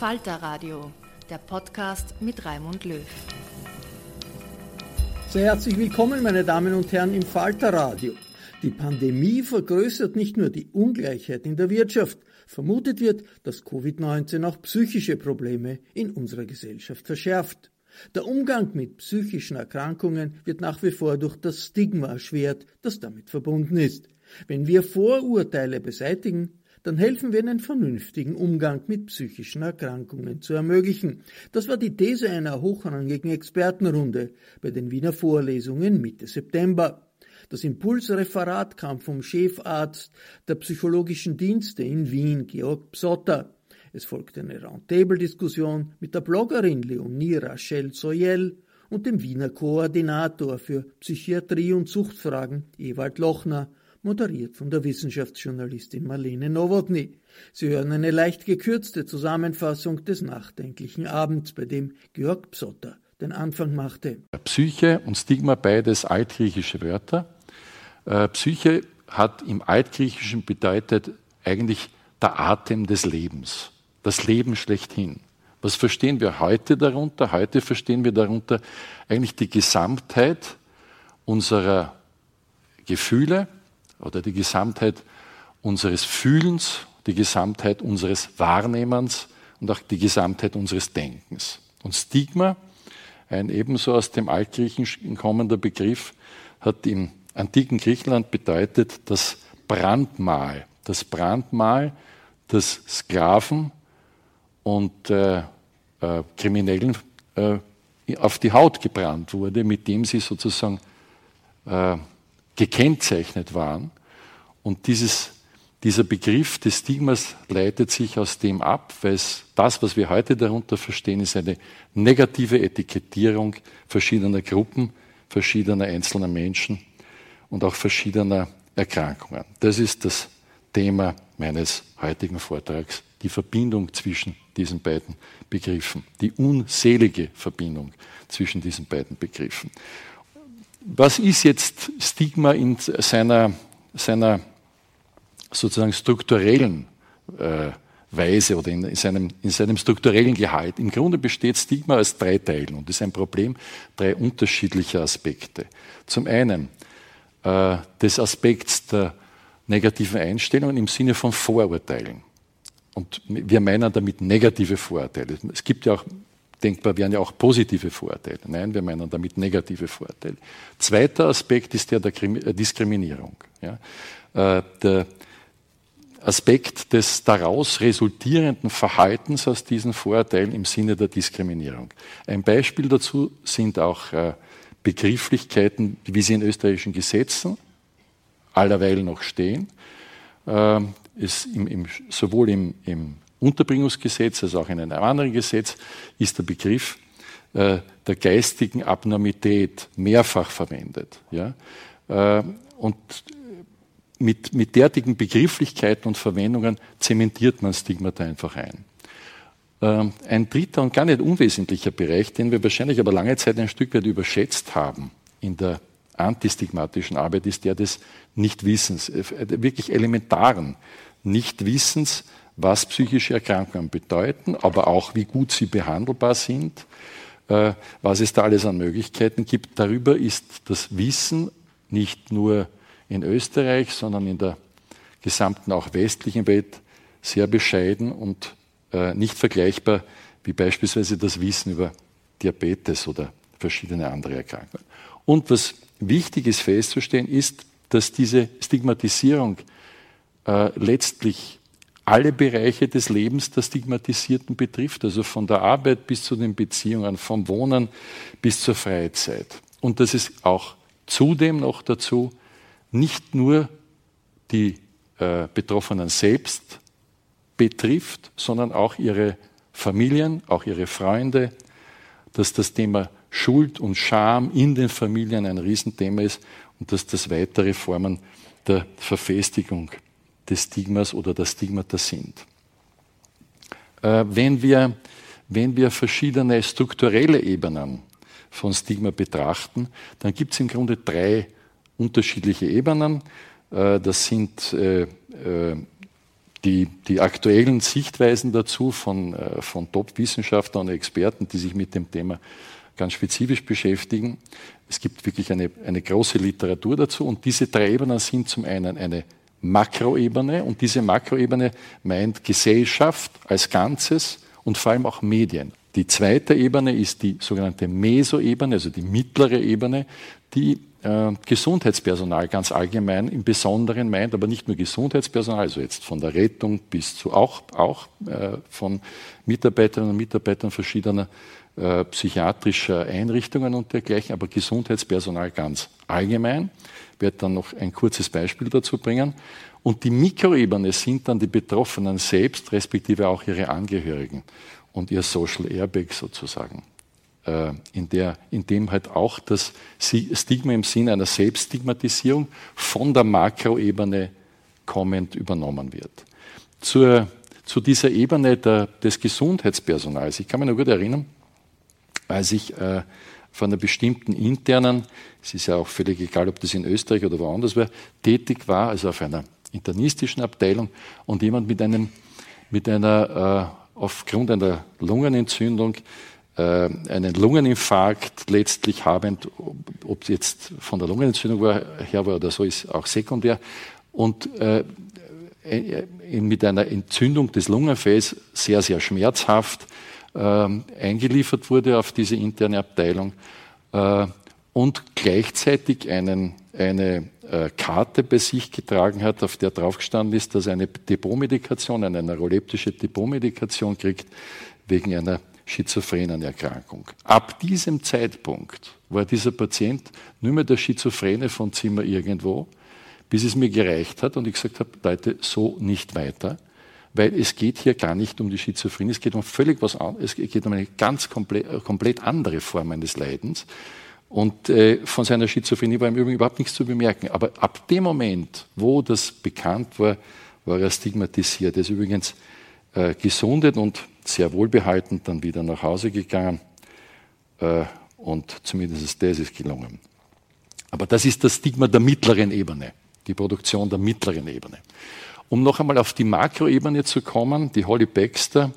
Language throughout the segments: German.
Falter Radio, der Podcast mit Raimund Löw. Sehr herzlich willkommen, meine Damen und Herren, im Falter Radio. Die Pandemie vergrößert nicht nur die Ungleichheit in der Wirtschaft. Vermutet wird, dass Covid-19 auch psychische Probleme in unserer Gesellschaft verschärft. Der Umgang mit psychischen Erkrankungen wird nach wie vor durch das Stigma erschwert, das damit verbunden ist. Wenn wir Vorurteile beseitigen, dann helfen wir einen vernünftigen Umgang mit psychischen Erkrankungen zu ermöglichen. Das war die These einer hochrangigen Expertenrunde bei den Wiener Vorlesungen Mitte September. Das Impulsreferat kam vom Chefarzt der psychologischen Dienste in Wien, Georg Psotter. Es folgte eine Roundtable-Diskussion mit der Bloggerin Leonie Rachel Soyel und dem Wiener Koordinator für Psychiatrie und Suchtfragen Ewald Lochner moderiert von der Wissenschaftsjournalistin Marlene Nowotny. Sie hören eine leicht gekürzte Zusammenfassung des nachdenklichen Abends, bei dem Georg Psotter den Anfang machte. Psyche und Stigma beides altgriechische Wörter. Äh, Psyche hat im Altgriechischen bedeutet eigentlich der Atem des Lebens, das Leben schlechthin. Was verstehen wir heute darunter? Heute verstehen wir darunter eigentlich die Gesamtheit unserer Gefühle, oder die Gesamtheit unseres Fühlens, die Gesamtheit unseres Wahrnehmens und auch die Gesamtheit unseres Denkens. Und Stigma, ein ebenso aus dem Altgriechischen kommender Begriff, hat im antiken Griechenland bedeutet das Brandmal. Das Brandmal, das Sklaven und äh, äh, Kriminellen äh, auf die Haut gebrannt wurde, mit dem sie sozusagen äh, gekennzeichnet waren. Und dieses, dieser Begriff des Stigmas leitet sich aus dem ab, weil es, das, was wir heute darunter verstehen, ist eine negative Etikettierung verschiedener Gruppen, verschiedener einzelner Menschen und auch verschiedener Erkrankungen. Das ist das Thema meines heutigen Vortrags, die Verbindung zwischen diesen beiden Begriffen, die unselige Verbindung zwischen diesen beiden Begriffen was ist jetzt Stigma in seiner, seiner sozusagen strukturellen äh, Weise oder in, in, seinem, in seinem strukturellen Gehalt? Im Grunde besteht Stigma aus drei Teilen und ist ein Problem drei unterschiedlicher Aspekte. Zum einen äh, des Aspekts der negativen Einstellungen im Sinne von Vorurteilen. Und wir meinen damit negative Vorurteile. Es gibt ja auch denkbar wären ja auch positive Vorteile. Nein, wir meinen damit negative Vorteile. Zweiter Aspekt ist der der äh, Diskriminierung. Ja. Äh, der Aspekt des daraus resultierenden Verhaltens aus diesen Vorteilen im Sinne der Diskriminierung. Ein Beispiel dazu sind auch äh, Begrifflichkeiten, wie sie in österreichischen Gesetzen allerweil noch stehen. Ist im, im, sowohl im, im Unterbringungsgesetz als auch in einem anderen Gesetz ist der Begriff äh, der geistigen Abnormität mehrfach verwendet. Ja? Äh, und mit, mit derartigen Begrifflichkeiten und Verwendungen zementiert man Stigmata einfach ein. Ähm, ein dritter und gar nicht unwesentlicher Bereich, den wir wahrscheinlich aber lange Zeit ein Stück weit überschätzt haben in der antistigmatischen Arbeit, ist der des Nichtwissens, äh, wirklich elementaren Nichtwissens was psychische Erkrankungen bedeuten, aber auch wie gut sie behandelbar sind, äh, was es da alles an Möglichkeiten gibt. Darüber ist das Wissen nicht nur in Österreich, sondern in der gesamten auch westlichen Welt sehr bescheiden und äh, nicht vergleichbar wie beispielsweise das Wissen über Diabetes oder verschiedene andere Erkrankungen. Und was wichtig ist festzustellen, ist, dass diese Stigmatisierung äh, letztlich alle Bereiche des Lebens der Stigmatisierten betrifft, also von der Arbeit bis zu den Beziehungen, vom Wohnen bis zur Freizeit. Und dass es auch zudem noch dazu nicht nur die äh, Betroffenen selbst betrifft, sondern auch ihre Familien, auch ihre Freunde, dass das Thema Schuld und Scham in den Familien ein Riesenthema ist und dass das weitere Formen der Verfestigung des Stigmas oder der Stigmata sind. Äh, wenn, wir, wenn wir verschiedene strukturelle Ebenen von Stigma betrachten, dann gibt es im Grunde drei unterschiedliche Ebenen. Äh, das sind äh, die, die aktuellen Sichtweisen dazu von, von Top-Wissenschaftlern und Experten, die sich mit dem Thema ganz spezifisch beschäftigen. Es gibt wirklich eine, eine große Literatur dazu und diese drei Ebenen sind zum einen eine Makroebene und diese Makroebene meint Gesellschaft als Ganzes und vor allem auch Medien. Die zweite Ebene ist die sogenannte Mesoebene, also die mittlere Ebene, die äh, Gesundheitspersonal ganz allgemein im Besonderen meint, aber nicht nur Gesundheitspersonal, also jetzt von der Rettung bis zu auch, auch äh, von Mitarbeiterinnen und Mitarbeitern verschiedener äh, psychiatrischer Einrichtungen und dergleichen, aber Gesundheitspersonal ganz allgemein werde dann noch ein kurzes Beispiel dazu bringen. Und die Mikroebene sind dann die Betroffenen selbst, respektive auch ihre Angehörigen und ihr Social Airbag sozusagen, äh, in, der, in dem halt auch das Stigma im Sinne einer Selbststigmatisierung von der Makroebene kommend übernommen wird. Zur, zu dieser Ebene der, des Gesundheitspersonals, ich kann mich noch gut erinnern, als ich äh, von einer bestimmten internen, es ist ja auch völlig egal, ob das in Österreich oder woanders war, tätig war, also auf einer internistischen Abteilung und jemand mit einem, mit einer, äh, aufgrund einer Lungenentzündung, äh, einen Lungeninfarkt letztlich habend, ob es jetzt von der Lungenentzündung war, her war oder so, ist auch sekundär, und äh, äh mit einer Entzündung des Lungenfells sehr, sehr schmerzhaft, ähm, eingeliefert wurde auf diese interne Abteilung. Äh, und gleichzeitig einen, eine äh, Karte bei sich getragen hat, auf der draufgestanden ist, dass er eine Depotmedikation, eine neuroleptische Depotmedikation kriegt wegen einer schizophrenen Erkrankung. Ab diesem Zeitpunkt war dieser Patient nur mehr der Schizophrene von Zimmer irgendwo, bis es mir gereicht hat und ich gesagt habe, Leute, so nicht weiter weil es geht hier gar nicht um die Schizophrenie, es geht um völlig was anderes, es geht um eine ganz komplett, komplett andere Form eines Leidens. Und äh, von seiner Schizophrenie war im Übrigen überhaupt nichts zu bemerken. Aber ab dem Moment, wo das bekannt war, war er stigmatisiert. Er ist übrigens äh, gesundet und sehr wohlbehalten dann wieder nach Hause gegangen. Äh, und zumindest das ist gelungen. Aber das ist das Stigma der mittleren Ebene, die Produktion der mittleren Ebene. Um noch einmal auf die Makroebene zu kommen, die Holly Baxter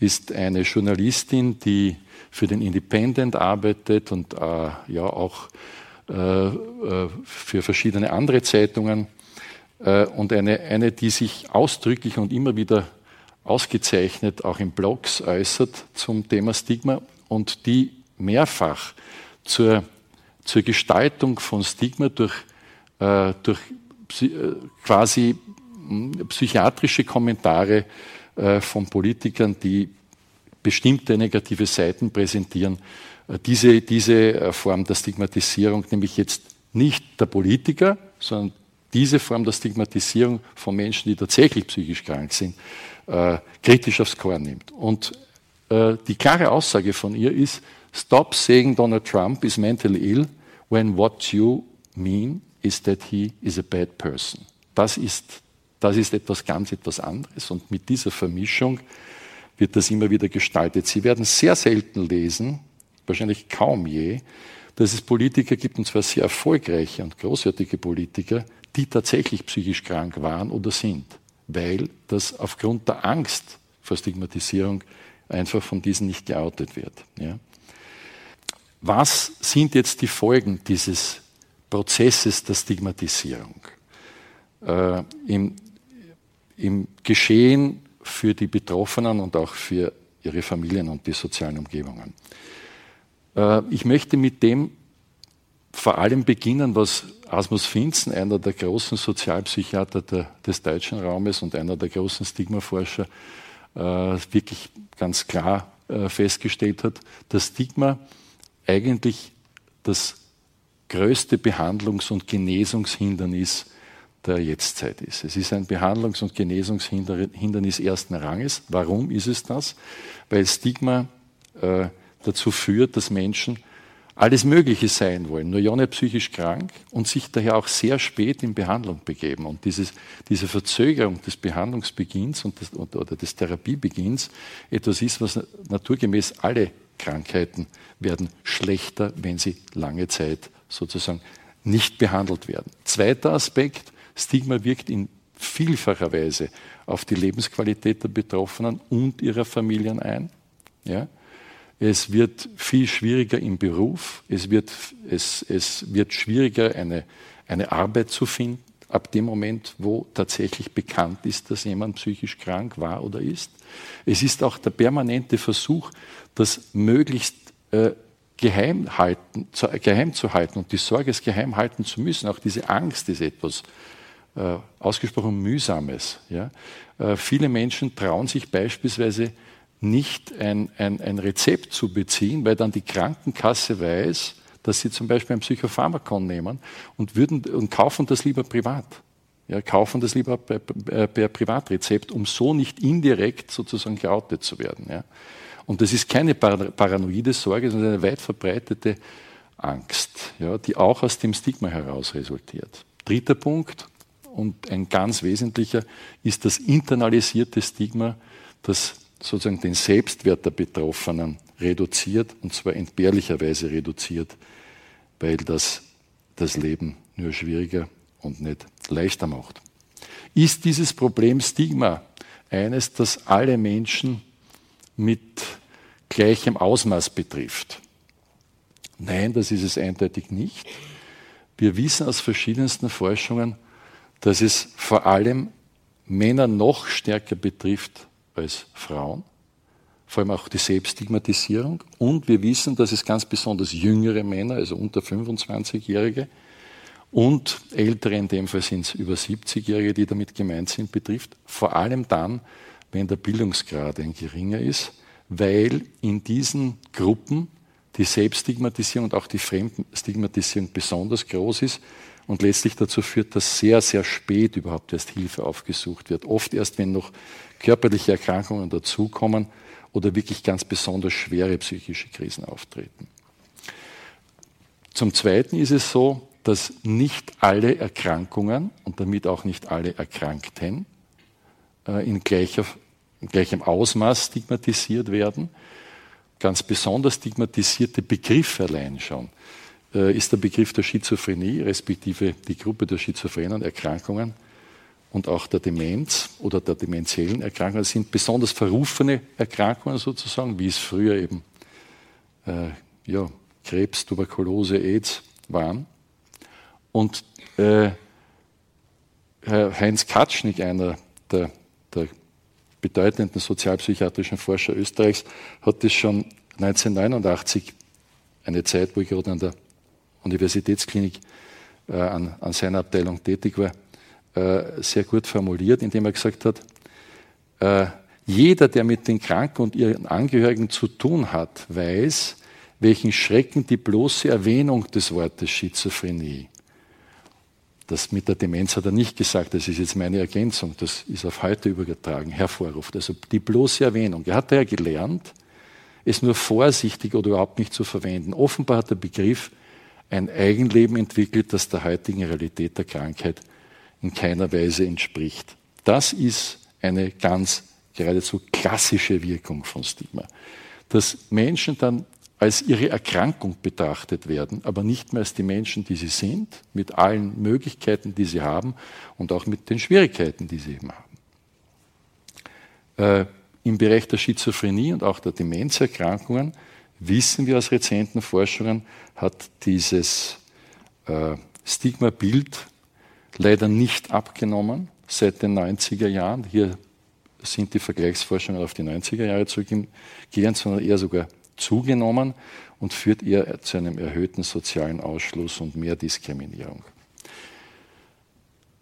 ist eine Journalistin, die für den Independent arbeitet und äh, ja auch äh, äh, für verschiedene andere Zeitungen. Äh, und eine, eine, die sich ausdrücklich und immer wieder ausgezeichnet auch in Blogs äußert zum Thema Stigma und die mehrfach zur, zur Gestaltung von Stigma durch, äh, durch äh, quasi hm, psychiatrische Kommentare von Politikern, die bestimmte negative Seiten präsentieren, äh, diese, diese äh, Form der Stigmatisierung, nämlich jetzt nicht der Politiker, sondern diese Form der Stigmatisierung von Menschen, die tatsächlich psychisch krank sind, äh, kritisch aufs Korn nimmt. Und äh, die klare Aussage von ihr ist, stop saying Donald Trump is mentally ill when what you mean is that he is a bad person. Das ist, das ist etwas ganz etwas anderes und mit dieser Vermischung wird das immer wieder gestaltet. Sie werden sehr selten lesen, wahrscheinlich kaum je, dass es Politiker gibt, und zwar sehr erfolgreiche und großartige Politiker, die tatsächlich psychisch krank waren oder sind, weil das aufgrund der Angst vor Stigmatisierung einfach von diesen nicht geoutet wird. Ja. Was sind jetzt die Folgen dieses Prozesses der Stigmatisierung? Äh, im, Im Geschehen für die Betroffenen und auch für ihre Familien und die sozialen Umgebungen. Äh, ich möchte mit dem vor allem beginnen, was Asmus Finzen, einer der großen Sozialpsychiater des deutschen Raumes und einer der großen Stigmaforscher, äh, wirklich ganz klar äh, festgestellt hat, dass Stigma eigentlich das größte Behandlungs- und Genesungshindernis der Jetztzeit ist. Es ist ein Behandlungs- und Genesungshindernis ersten Ranges. Warum ist es das? Weil Stigma äh, dazu führt, dass Menschen alles Mögliche sein wollen, nur ja nicht psychisch krank und sich daher auch sehr spät in Behandlung begeben. Und dieses, diese Verzögerung des Behandlungsbeginns und des, oder des Therapiebeginns etwas ist, was naturgemäß alle Krankheiten werden schlechter, wenn sie lange Zeit sozusagen nicht behandelt werden. Zweiter Aspekt, Stigma wirkt in vielfacher Weise auf die Lebensqualität der Betroffenen und ihrer Familien ein. Ja? Es wird viel schwieriger im Beruf. Es wird, es, es wird schwieriger, eine, eine Arbeit zu finden, ab dem Moment, wo tatsächlich bekannt ist, dass jemand psychisch krank war oder ist. Es ist auch der permanente Versuch, das möglichst äh, geheim, halten, zu, geheim zu halten und die Sorge, es geheim halten zu müssen. Auch diese Angst ist etwas äh, ausgesprochen Mühsames. Ja? Äh, viele Menschen trauen sich beispielsweise nicht ein, ein, ein Rezept zu beziehen, weil dann die Krankenkasse weiß, dass sie zum Beispiel ein Psychopharmakon nehmen und, würden, und kaufen das lieber privat. Ja, kaufen das lieber per, per Privatrezept, um so nicht indirekt sozusagen geoutet zu werden. Ja. Und das ist keine paranoide Sorge, sondern eine weit verbreitete Angst, ja, die auch aus dem Stigma heraus resultiert. Dritter Punkt und ein ganz wesentlicher ist das internalisierte Stigma, das sozusagen den Selbstwert der Betroffenen reduziert, und zwar entbehrlicherweise reduziert, weil das das Leben nur schwieriger und nicht leichter macht. Ist dieses Problem Stigma eines, das alle Menschen mit gleichem Ausmaß betrifft? Nein, das ist es eindeutig nicht. Wir wissen aus verschiedensten Forschungen, dass es vor allem Männer noch stärker betrifft als Frauen, vor allem auch die Selbststigmatisierung. Und wir wissen, dass es ganz besonders jüngere Männer, also unter 25-Jährige und ältere, in dem Fall sind es über 70-Jährige, die damit gemeint sind, betrifft. Vor allem dann, wenn der Bildungsgrad ein geringer ist, weil in diesen Gruppen die Selbststigmatisierung und auch die Fremdstigmatisierung besonders groß ist und letztlich dazu führt, dass sehr, sehr spät überhaupt erst Hilfe aufgesucht wird. Oft erst, wenn noch körperliche Erkrankungen dazukommen oder wirklich ganz besonders schwere psychische Krisen auftreten. Zum Zweiten ist es so, dass nicht alle Erkrankungen und damit auch nicht alle Erkrankten äh, in, gleicher, in gleichem Ausmaß stigmatisiert werden. Ganz besonders stigmatisierte Begriffe allein schon ist der Begriff der Schizophrenie, respektive die Gruppe der schizophrenen Erkrankungen und auch der Demenz oder der demenziellen Erkrankungen sind besonders verrufene Erkrankungen sozusagen, wie es früher eben äh, ja, Krebs, Tuberkulose, AIDS waren. Und äh, Heinz Katschnig, einer der, der bedeutenden sozialpsychiatrischen Forscher Österreichs, hat das schon 1989, eine Zeit, wo ich gerade an der Universitätsklinik äh, an, an, seiner Abteilung tätig war, äh, sehr gut formuliert, indem er gesagt hat, äh, jeder, der mit den Kranken und ihren Angehörigen zu tun hat, weiß, welchen Schrecken die bloße Erwähnung des Wortes Schizophrenie das mit der Demenz hat er nicht gesagt, das ist jetzt meine Ergänzung, das ist auf heute übergetragen, hervorruft. Also die bloße Erwähnung. Er hat ja gelernt, es nur vorsichtig oder überhaupt nicht zu verwenden. Offenbar hat der Begriff ein Eigenleben entwickelt, das der heutigen Realität der Krankheit in keiner Weise entspricht. Das ist eine ganz geradezu klassische Wirkung von Stigma. Dass Menschen dann als ihre Erkrankung betrachtet werden, aber nicht mehr als die Menschen, die sie sind, mit allen Möglichkeiten, die sie haben und auch mit den Schwierigkeiten, die sie eben haben. Äh, Im Bereich der Schizophrenie und auch der Demenzerkrankungen wissen wir aus rezenten Forschungen, hat dieses äh, Stigma-Bild leider nicht abgenommen seit den 90er Jahren. Hier sind die Vergleichsforschungen auf die 90er Jahre zurückgehend, sondern eher sogar zugenommen und führt eher zu einem erhöhten sozialen Ausschluss und mehr Diskriminierung.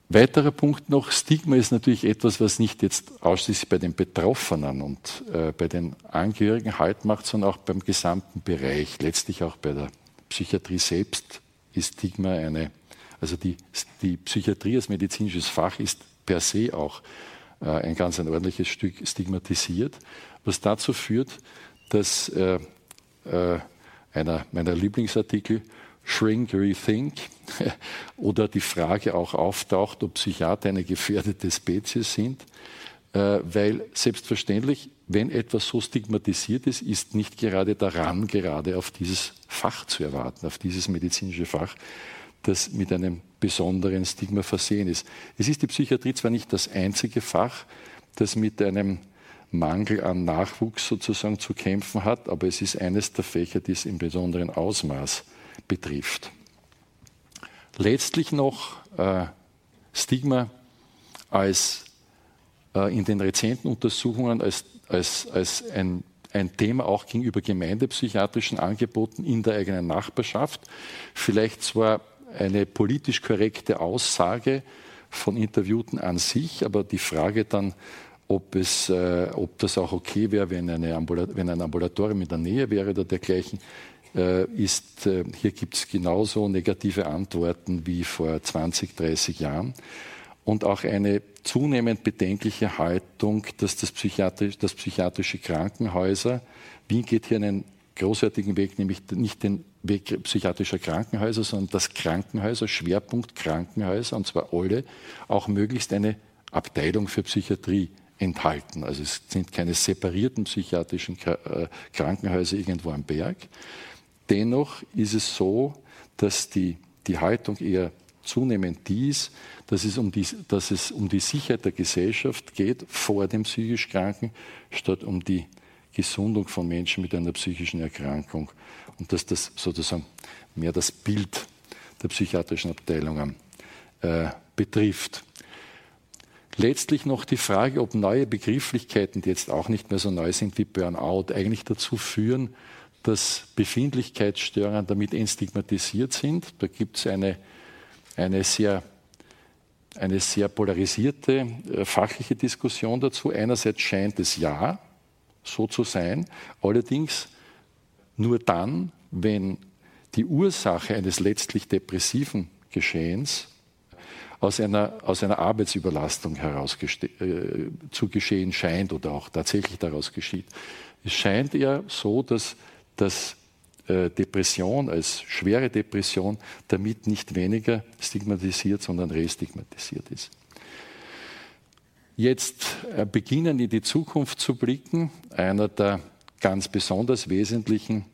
Weiterer Punkt noch, Stigma ist natürlich etwas, was nicht jetzt ausschließlich bei den Betroffenen und äh, bei den Angehörigen Halt macht, sondern auch beim gesamten Bereich, letztlich auch bei der Psychiatrie selbst ist Stigma eine, also die, die Psychiatrie als medizinisches Fach ist per se auch äh, ein ganz ein ordentliches Stück stigmatisiert, was dazu führt, dass äh, äh, einer meiner Lieblingsartikel Shrink, Rethink oder die Frage auch auftaucht, ob Psychiater eine gefährdete Spezies sind, äh, weil selbstverständlich, wenn etwas so stigmatisiert ist, ist nicht gerade daran, gerade auf dieses Fach zu erwarten, auf dieses medizinische Fach, das mit einem besonderen Stigma versehen ist. Es ist die Psychiatrie zwar nicht das einzige Fach, das mit einem Mangel an Nachwuchs sozusagen zu kämpfen hat, aber es ist eines der Fächer, die es im besonderen Ausmaß betrifft. Letztlich noch äh, Stigma als äh, in den rezenten Untersuchungen als, als, als ein, ein Thema auch gegenüber gemeindepsychiatrischen Angeboten in der eigenen Nachbarschaft. Vielleicht zwar eine politisch korrekte Aussage von Interviewten an sich, aber die Frage dann, ob, es, äh, ob das auch okay wäre, wenn, eine wenn ein Ambulatorium in der Nähe wäre oder dergleichen, ist, äh, hier gibt es genauso negative Antworten wie vor 20, 30 Jahren. Und auch eine zunehmend bedenkliche Haltung, dass das, psychiatrisch, das psychiatrische Krankenhäuser, Wien geht hier einen großartigen Weg, nämlich nicht den Weg psychiatrischer Krankenhäuser, sondern das Krankenhäuser, Schwerpunkt Krankenhäuser, und zwar alle, auch möglichst eine Abteilung für Psychiatrie enthalten. Also es sind keine separierten psychiatrischen äh, Krankenhäuser irgendwo am Berg. Dennoch ist es so, dass die, die Haltung eher zunehmend die ist, dass es, um die, dass es um die Sicherheit der Gesellschaft geht vor dem psychisch Kranken, statt um die Gesundung von Menschen mit einer psychischen Erkrankung. Und dass das sozusagen mehr das Bild der psychiatrischen Abteilungen äh, betrifft. Letztlich noch die Frage, ob neue Begrifflichkeiten, die jetzt auch nicht mehr so neu sind wie Burnout, eigentlich dazu führen, dass Befindlichkeitsstörungen damit entstigmatisiert sind. Da gibt es eine, eine, sehr, eine sehr polarisierte äh, fachliche Diskussion dazu. Einerseits scheint es ja so zu sein, allerdings nur dann, wenn die Ursache eines letztlich depressiven Geschehens aus einer, aus einer Arbeitsüberlastung heraus äh, zu geschehen scheint oder auch tatsächlich daraus geschieht. Es scheint ja so, dass, dass äh, Depression als schwere Depression damit nicht weniger stigmatisiert, sondern restigmatisiert ist. Jetzt äh, beginnen in die Zukunft zu blicken. Einer der ganz besonders wesentlichen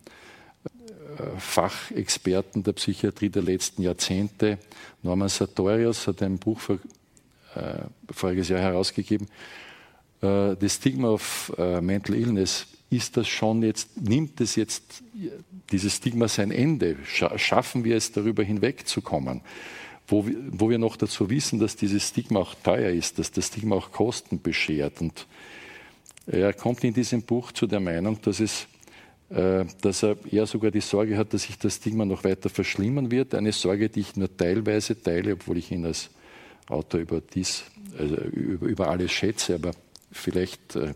Fachexperten der Psychiatrie der letzten Jahrzehnte. Norman Sartorius hat ein Buch vor, äh, voriges Jahr herausgegeben. Äh, The Stigma of äh, Mental Illness. Ist das schon jetzt, nimmt es jetzt dieses Stigma sein Ende? Scha schaffen wir es, darüber hinwegzukommen? Wo wir, wo wir noch dazu wissen, dass dieses Stigma auch teuer ist, dass das Stigma auch Kosten beschert. Und er kommt in diesem Buch zu der Meinung, dass es äh, dass er eher sogar die Sorge hat, dass sich das Stigma noch weiter verschlimmern wird. Eine Sorge, die ich nur teilweise teile, obwohl ich ihn als Autor über dies, also über, über alles schätze, aber vielleicht äh,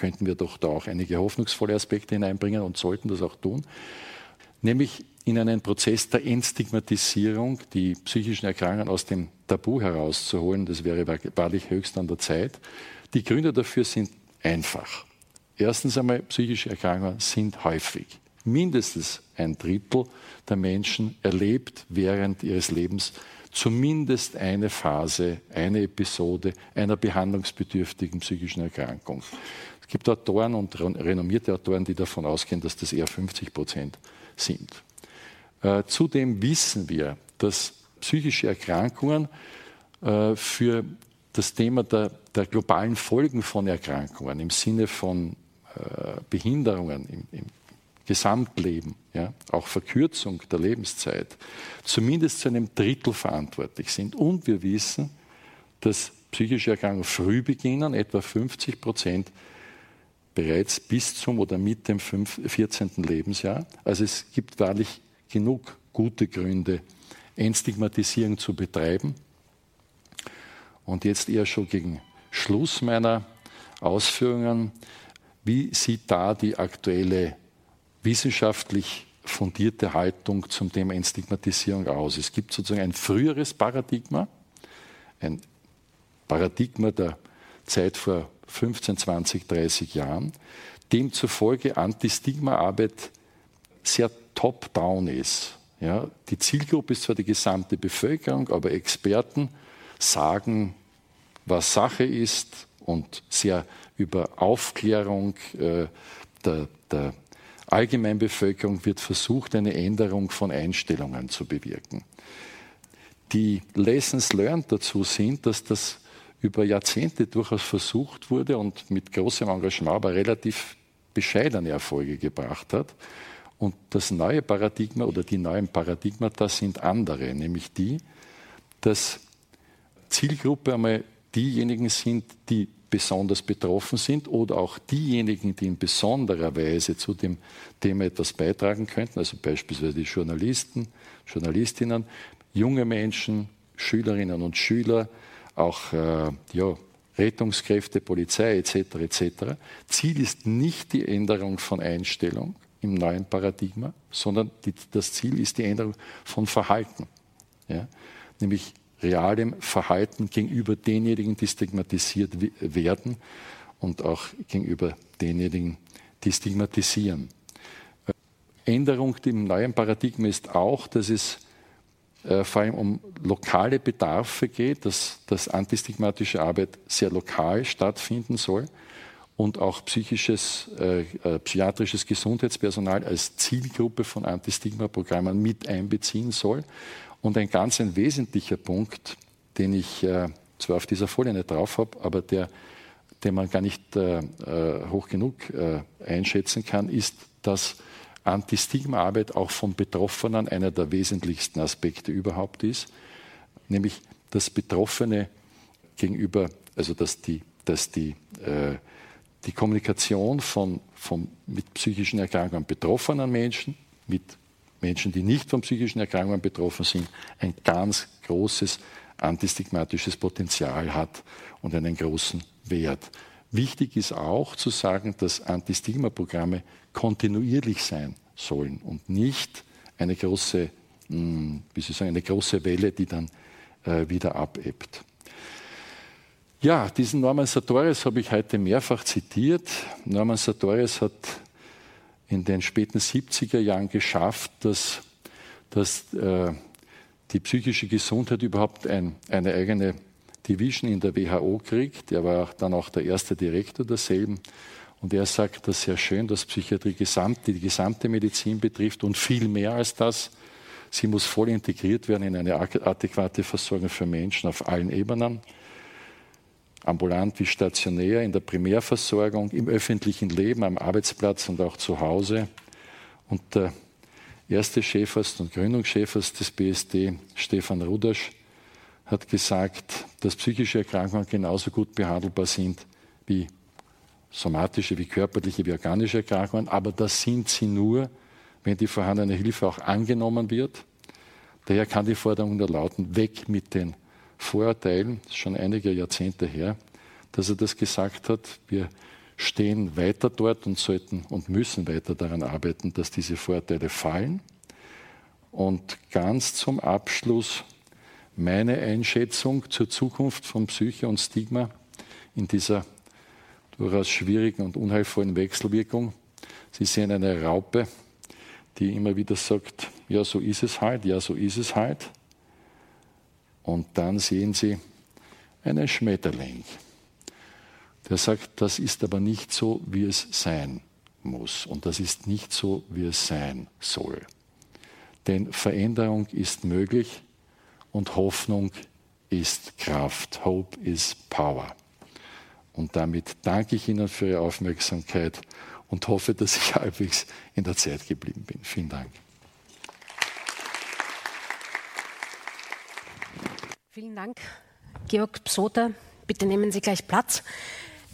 könnten wir doch da auch einige hoffnungsvolle Aspekte hineinbringen und sollten das auch tun. Nämlich in einen Prozess der Entstigmatisierung, die psychischen Erkrankungen aus dem Tabu herauszuholen. Das wäre wahrlich höchst an der Zeit. Die Gründe dafür sind einfach. Erstens einmal, psychische Erkrankungen sind häufig. Mindestens ein Drittel der Menschen erlebt während ihres Lebens zumindest eine Phase, eine Episode einer behandlungsbedürftigen psychischen Erkrankung. Es gibt Autoren und renommierte Autoren, die davon ausgehen, dass das eher 50 Prozent sind. Äh, zudem wissen wir, dass psychische Erkrankungen äh, für das Thema der, der, globalen Folgen von Erkrankungen im Sinne von äh, Behinderungen im, im Gesamtleben, ja, auch Verkürzung der Lebenszeit, zumindest zu einem Drittel verantwortlich sind. Und wir wissen, dass psychische Erkrankungen früh beginnen, etwa 50 Prozent bereits bis zum oder mit dem 14. Lebensjahr. Also es gibt wahrlich genug gute Gründe, Entstigmatisierung zu betreiben. Und jetzt eher schon gegen Schluss meiner Ausführungen. Wie sieht da die aktuelle wissenschaftlich fundierte Haltung zum Thema Entstigmatisierung aus? Es gibt sozusagen ein früheres Paradigma, ein Paradigma der Zeit vor 15, 20, 30 Jahren, demzufolge Antistigmaarbeit sehr top-down ist. Ja, die Zielgruppe ist zwar die gesamte Bevölkerung, aber Experten sagen, was Sache ist und sehr über Aufklärung äh, der, der Allgemeinbevölkerung wird versucht, eine Änderung von Einstellungen zu bewirken. Die Lessons learned dazu sind, dass das über Jahrzehnte durchaus versucht wurde und mit großem Engagement aber relativ bescheidene Erfolge gebracht hat. Und das neue Paradigma oder die neuen Paradigmata sind andere, nämlich die, dass Zielgruppe einmal diejenigen sind, die besonders betroffen sind oder auch diejenigen, die in besonderer Weise zu dem Thema etwas beitragen könnten, also beispielsweise die Journalisten, Journalistinnen, junge Menschen, Schülerinnen und Schüler, auch äh, ja, Rettungskräfte, Polizei etc. etc. Ziel ist nicht die Änderung von Einstellung, im neuen Paradigma, sondern die, das Ziel ist die Änderung von Verhalten. Ja? Nämlich realem Verhalten gegenüber denjenigen, die stigmatisiert werden und auch gegenüber denjenigen, die stigmatisieren. Äh, Änderung im neuen Paradigma ist auch, dass es äh, vor allem um lokale Bedarfe geht, dass, dass antistigmatische Arbeit sehr lokal stattfinden soll und auch psychisches, äh, äh, psychiatrisches Gesundheitspersonal als Zielgruppe von Antistigma-Programmen mit einbeziehen soll. Und ein ganz ein wesentlicher Punkt, den ich äh, zwar auf dieser Folie nicht drauf habe, aber der, den man gar nicht äh, äh hoch genug äh, einschätzen kann, ist, dass Antistigma-Arbeit auch von Betroffenen einer der wesentlichsten Aspekte überhaupt ist, nämlich dass Betroffene gegenüber, also dass die, dass die äh, die Kommunikation von, von mit psychischen Erkrankungen betroffenen Menschen, mit Menschen, die nicht von psychischen Erkrankungen betroffen sind, ein ganz großes antistigmatisches Potenzial hat und einen großen Wert. Wichtig ist auch zu sagen, dass Antistigma-Programme kontinuierlich sein sollen und nicht eine große, hm, wie Sie sagen, eine große Welle, die dann äh, wieder abebbt. Ja, diesen Norman Sartorius habe ich heute mehrfach zitiert. Norman Sartorius hat in den späten 70er Jahren geschafft, dass, dass äh, die psychische Gesundheit überhaupt ein, eine eigene Division in der WHO kriegt. Er war dann auch der erste Direktor derselben. Und er sagt das sehr schön, dass Psychiatrie gesamt, die gesamte Medizin betrifft und viel mehr als das. Sie muss voll integriert werden in eine adäquate Versorgung für Menschen auf allen Ebenen ambulant wie stationär, in der Primärversorgung, im öffentlichen Leben, am Arbeitsplatz und auch zu Hause. Und der erste Chefarzt und Gründungschefarzt des BSD, Stefan Rudasch, hat gesagt, dass psychische Erkrankungen genauso gut behandelbar sind wie somatische wie körperliche wie organische Erkrankungen, aber das sind sie nur, wenn die vorhandene Hilfe auch angenommen wird. Daher kann die Forderung nur lauten, weg mit den Vorurteilen, das ist schon einige Jahrzehnte her, dass er das gesagt hat. Wir stehen weiter dort und sollten und müssen weiter daran arbeiten, dass diese Vorurteile fallen. Und ganz zum Abschluss meine Einschätzung zur Zukunft von Psyche und Stigma in dieser durchaus schwierigen und unheilvollen Wechselwirkung. Sie sehen eine Raupe, die immer wieder sagt, ja, so ist es halt, ja, so ist es halt. Und dann sehen Sie einen Schmetterling, der sagt, das ist aber nicht so, wie es sein muss. Und das ist nicht so, wie es sein soll. Denn Veränderung ist möglich und Hoffnung ist Kraft. Hope is power. Und damit danke ich Ihnen für Ihre Aufmerksamkeit und hoffe, dass ich halbwegs in der Zeit geblieben bin. Vielen Dank. Vielen Dank, Georg Psoter. Bitte nehmen Sie gleich Platz.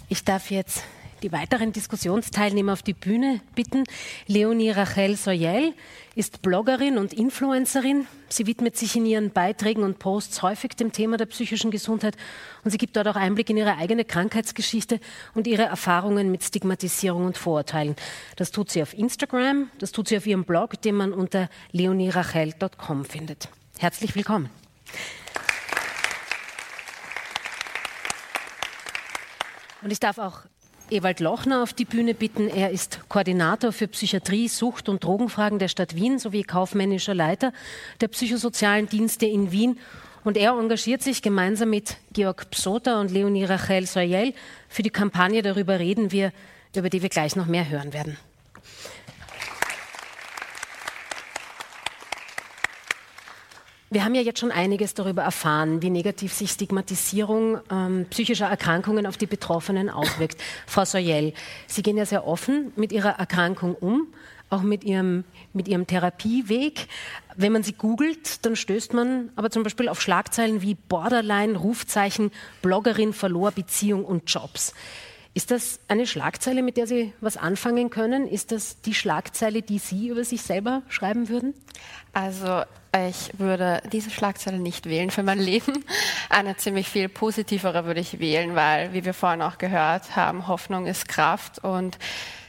Ich darf jetzt die weiteren Diskussionsteilnehmer auf die Bühne bitten. Leonie Rachel Soyel ist Bloggerin und Influencerin. Sie widmet sich in ihren Beiträgen und Posts häufig dem Thema der psychischen Gesundheit und sie gibt dort auch Einblick in ihre eigene Krankheitsgeschichte und ihre Erfahrungen mit Stigmatisierung und Vorurteilen. Das tut sie auf Instagram, das tut sie auf ihrem Blog, den man unter leonierachel.com findet. Herzlich willkommen. Und ich darf auch Ewald Lochner auf die Bühne bitten. Er ist Koordinator für Psychiatrie, Sucht und Drogenfragen der Stadt Wien sowie kaufmännischer Leiter der psychosozialen Dienste in Wien. Und er engagiert sich gemeinsam mit Georg Psota und Leonie Rachel Soyel für die Kampagne Darüber reden wir, über die wir gleich noch mehr hören werden. Wir haben ja jetzt schon einiges darüber erfahren, wie negativ sich Stigmatisierung ähm, psychischer Erkrankungen auf die Betroffenen auswirkt. Frau Soyel, Sie gehen ja sehr offen mit Ihrer Erkrankung um, auch mit Ihrem, mit Ihrem Therapieweg. Wenn man Sie googelt, dann stößt man aber zum Beispiel auf Schlagzeilen wie Borderline, Rufzeichen, Bloggerin verlor Beziehung und Jobs. Ist das eine Schlagzeile, mit der Sie was anfangen können? Ist das die Schlagzeile, die Sie über sich selber schreiben würden? Also ich würde diese Schlagzeile nicht wählen für mein Leben. Eine ziemlich viel positivere würde ich wählen, weil, wie wir vorhin auch gehört haben, Hoffnung ist Kraft. Und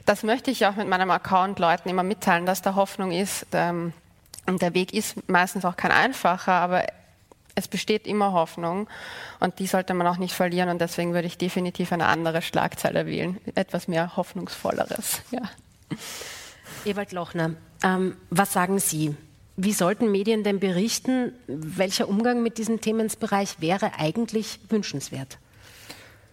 das möchte ich auch mit meinem Account Leuten immer mitteilen, dass da Hoffnung ist. Ähm, und der Weg ist meistens auch kein einfacher, aber es besteht immer Hoffnung und die sollte man auch nicht verlieren und deswegen würde ich definitiv eine andere Schlagzeile wählen, etwas mehr hoffnungsvolleres. Ja. Ewald Lochner, ähm, was sagen Sie? Wie sollten Medien denn berichten? Welcher Umgang mit diesem Themenbereich wäre eigentlich wünschenswert?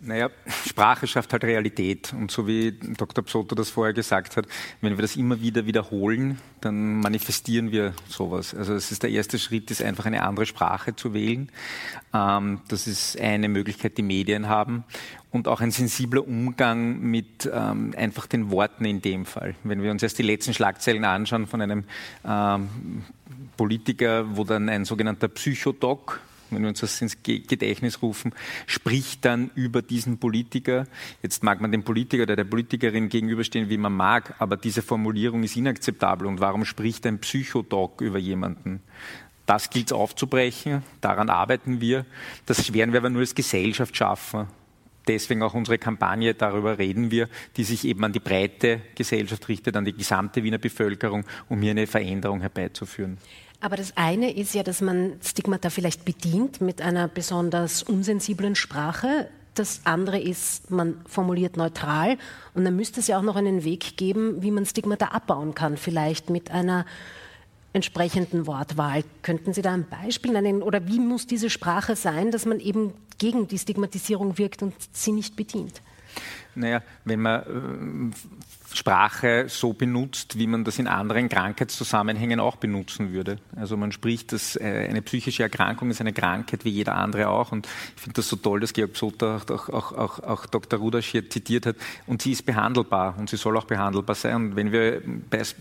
Naja, Sprache schafft halt Realität. Und so wie Dr. Psoto das vorher gesagt hat, wenn wir das immer wieder wiederholen, dann manifestieren wir sowas. Also es ist der erste Schritt, ist einfach eine andere Sprache zu wählen. Ähm, das ist eine Möglichkeit, die Medien haben. Und auch ein sensibler Umgang mit ähm, einfach den Worten in dem Fall. Wenn wir uns erst die letzten Schlagzeilen anschauen von einem ähm, Politiker, wo dann ein sogenannter Psychodoc wenn wir uns das ins Gedächtnis rufen, spricht dann über diesen Politiker. Jetzt mag man dem Politiker oder der Politikerin gegenüberstehen, wie man mag, aber diese Formulierung ist inakzeptabel. Und warum spricht ein Psychodoc über jemanden? Das gilt es aufzubrechen, daran arbeiten wir. Das werden wir aber nur als Gesellschaft schaffen. Deswegen auch unsere Kampagne, darüber reden wir, die sich eben an die breite Gesellschaft richtet, an die gesamte Wiener Bevölkerung, um hier eine Veränderung herbeizuführen. Aber das eine ist ja, dass man Stigmata vielleicht bedient mit einer besonders unsensiblen Sprache. Das andere ist, man formuliert neutral. Und dann müsste es ja auch noch einen Weg geben, wie man Stigmata abbauen kann. Vielleicht mit einer entsprechenden Wortwahl. Könnten Sie da ein Beispiel nennen? Oder wie muss diese Sprache sein, dass man eben gegen die Stigmatisierung wirkt und sie nicht bedient? Naja, wenn man äh, Sprache so benutzt, wie man das in anderen Krankheitszusammenhängen auch benutzen würde. Also man spricht, dass äh, eine psychische Erkrankung ist eine Krankheit wie jeder andere auch. Und ich finde das so toll, dass Georg Psoter auch, auch, auch, auch Dr. Rudasch hier zitiert hat. Und sie ist behandelbar und sie soll auch behandelbar sein. Und wenn wir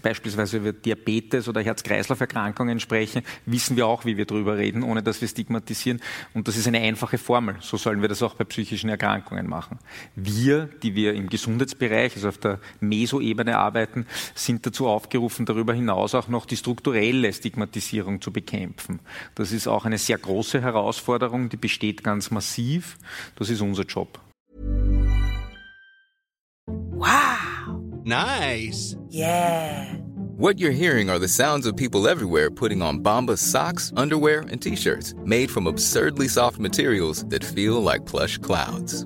beispielsweise über Diabetes oder Herz-Kreislauf-Erkrankungen sprechen, wissen wir auch, wie wir darüber reden, ohne dass wir stigmatisieren. Und das ist eine einfache Formel. So sollen wir das auch bei psychischen Erkrankungen machen. Wir die wir im Gesundheitsbereich, also auf der Meso-Ebene arbeiten, sind dazu aufgerufen, darüber hinaus auch noch die strukturelle Stigmatisierung zu bekämpfen. Das ist auch eine sehr große Herausforderung, die besteht ganz massiv. Das ist unser Job. Wow! Nice! Yeah! What you're hearing are the sounds of people everywhere putting on Bombas socks, underwear, and t-shirts made from absurdly soft materials that feel like plush clouds.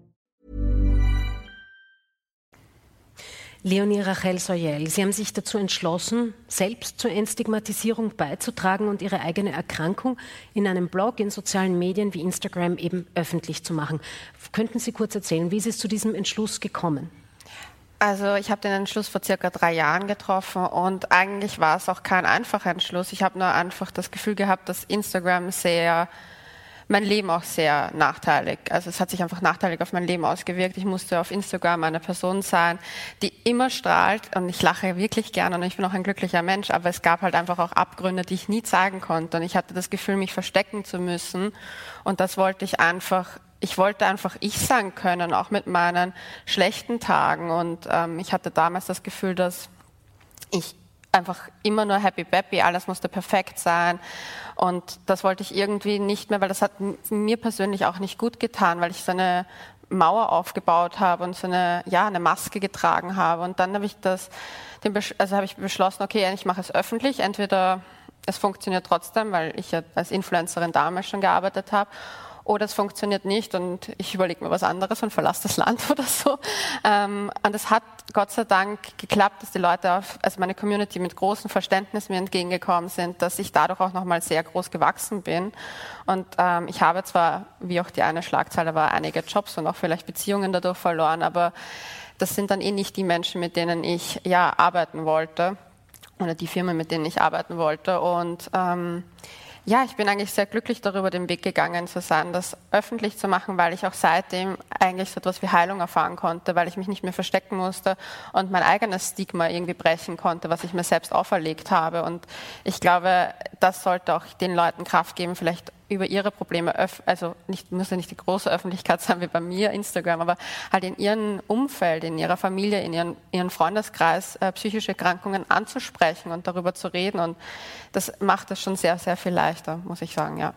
Leonie Rachel Soyel, Sie haben sich dazu entschlossen, selbst zur Entstigmatisierung beizutragen und Ihre eigene Erkrankung in einem Blog, in sozialen Medien wie Instagram eben öffentlich zu machen. Könnten Sie kurz erzählen, wie ist es zu diesem Entschluss gekommen? Also ich habe den Entschluss vor circa drei Jahren getroffen und eigentlich war es auch kein einfacher Entschluss. Ich habe nur einfach das Gefühl gehabt, dass Instagram sehr mein Leben auch sehr nachteilig. Also es hat sich einfach nachteilig auf mein Leben ausgewirkt. Ich musste auf Instagram eine Person sein, die immer strahlt und ich lache wirklich gerne und ich bin auch ein glücklicher Mensch, aber es gab halt einfach auch Abgründe, die ich nie zeigen konnte und ich hatte das Gefühl, mich verstecken zu müssen und das wollte ich einfach ich wollte einfach ich sein können, auch mit meinen schlechten Tagen. Und ähm, ich hatte damals das Gefühl, dass ich einfach immer nur happy peppy, alles musste perfekt sein. Und das wollte ich irgendwie nicht mehr, weil das hat mir persönlich auch nicht gut getan, weil ich so eine Mauer aufgebaut habe und so eine, ja, eine Maske getragen habe. Und dann habe ich das, also habe ich beschlossen, okay, ich mache es öffentlich. Entweder es funktioniert trotzdem, weil ich ja als Influencerin damals schon gearbeitet habe oder es funktioniert nicht und ich überlege mir was anderes und verlasse das Land oder so. Ähm, und es hat Gott sei Dank geklappt, dass die Leute, auf, also meine Community mit großem Verständnis mir entgegengekommen sind, dass ich dadurch auch nochmal sehr groß gewachsen bin. Und ähm, ich habe zwar, wie auch die eine Schlagzeile war, einige Jobs und auch vielleicht Beziehungen dadurch verloren, aber das sind dann eh nicht die Menschen, mit denen ich ja arbeiten wollte oder die Firmen, mit denen ich arbeiten wollte. Und ähm, ja, ich bin eigentlich sehr glücklich darüber, den Weg gegangen zu sein, das öffentlich zu machen, weil ich auch seitdem eigentlich so etwas wie Heilung erfahren konnte, weil ich mich nicht mehr verstecken musste und mein eigenes Stigma irgendwie brechen konnte, was ich mir selbst auferlegt habe. Und ich glaube, das sollte auch den Leuten Kraft geben, vielleicht über ihre Probleme, also nicht, muss ja nicht die große Öffentlichkeit sein wie bei mir, Instagram, aber halt in ihrem Umfeld, in ihrer Familie, in ihren, ihren Freundeskreis äh, psychische Erkrankungen anzusprechen und darüber zu reden. Und das macht es schon sehr, sehr viel leichter, muss ich sagen, ja.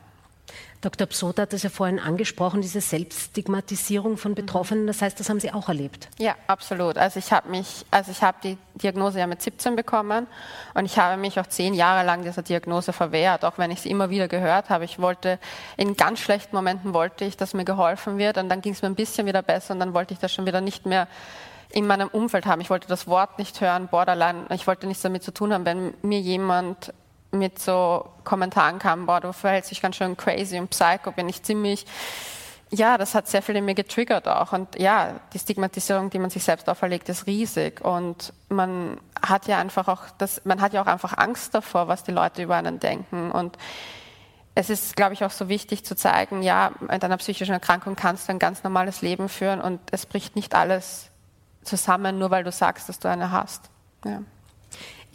Dr. Psot hat es ja vorhin angesprochen, diese Selbststigmatisierung von Betroffenen. Das heißt, das haben Sie auch erlebt? Ja, absolut. Also ich habe mich, also ich habe die Diagnose ja mit 17 bekommen und ich habe mich auch zehn Jahre lang dieser Diagnose verwehrt, auch wenn ich sie immer wieder gehört habe. Ich wollte in ganz schlechten Momenten wollte ich, dass mir geholfen wird und dann ging es mir ein bisschen wieder besser und dann wollte ich das schon wieder nicht mehr in meinem Umfeld haben. Ich wollte das Wort nicht hören, Borderline. Ich wollte nichts damit zu tun haben, wenn mir jemand mit so Kommentaren kam, boah, du verhältst dich ganz schön crazy und psycho, bin ich ziemlich, ja, das hat sehr viel in mir getriggert auch. Und ja, die Stigmatisierung, die man sich selbst auferlegt, ist riesig. Und man hat ja einfach auch, das, man hat ja auch einfach Angst davor, was die Leute über einen denken. Und es ist, glaube ich, auch so wichtig zu zeigen, ja, mit einer psychischen Erkrankung kannst du ein ganz normales Leben führen und es bricht nicht alles zusammen, nur weil du sagst, dass du eine hast. Ja.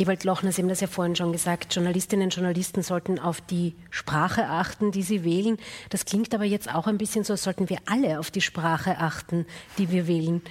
Ewald Lochner, Sie haben das ja vorhin schon gesagt, Journalistinnen und Journalisten sollten auf die Sprache achten, die sie wählen. Das klingt aber jetzt auch ein bisschen so, als sollten wir alle auf die Sprache achten, die wir wählen.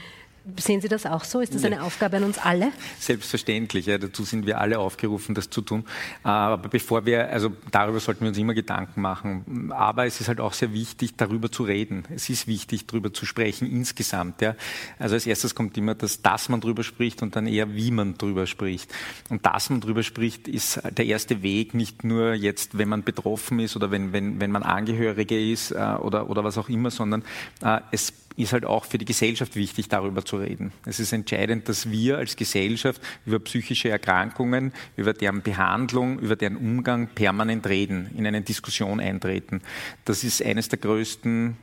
Sehen Sie das auch so? Ist das eine Aufgabe an uns alle? Selbstverständlich, ja, dazu sind wir alle aufgerufen, das zu tun. Aber bevor wir, also darüber sollten wir uns immer Gedanken machen. Aber es ist halt auch sehr wichtig, darüber zu reden. Es ist wichtig, darüber zu sprechen insgesamt. Ja. Also als erstes kommt immer das, dass man darüber spricht und dann eher, wie man darüber spricht. Und dass man darüber spricht, ist der erste Weg, nicht nur jetzt, wenn man betroffen ist oder wenn, wenn, wenn man Angehörige ist äh, oder, oder was auch immer, sondern äh, es ist halt auch für die Gesellschaft wichtig, darüber zu reden. Es ist entscheidend, dass wir als Gesellschaft über psychische Erkrankungen, über deren Behandlung, über deren Umgang permanent reden, in eine Diskussion eintreten. Das ist eines der größten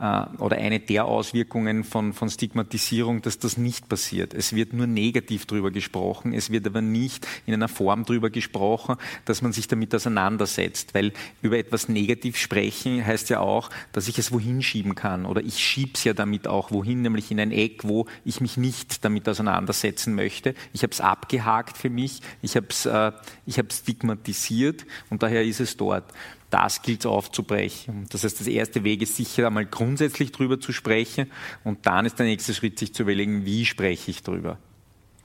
oder eine der Auswirkungen von, von Stigmatisierung, dass das nicht passiert. Es wird nur negativ darüber gesprochen, es wird aber nicht in einer Form darüber gesprochen, dass man sich damit auseinandersetzt, weil über etwas negativ sprechen heißt ja auch, dass ich es wohin schieben kann oder ich schiebe es ja damit auch wohin, nämlich in ein Eck, wo ich mich nicht damit auseinandersetzen möchte. Ich habe es abgehakt für mich, ich habe es äh, stigmatisiert und daher ist es dort das gilt es aufzubrechen. Das heißt, das erste Weg ist sicher einmal grundsätzlich darüber zu sprechen und dann ist der nächste Schritt, sich zu überlegen, wie spreche ich darüber.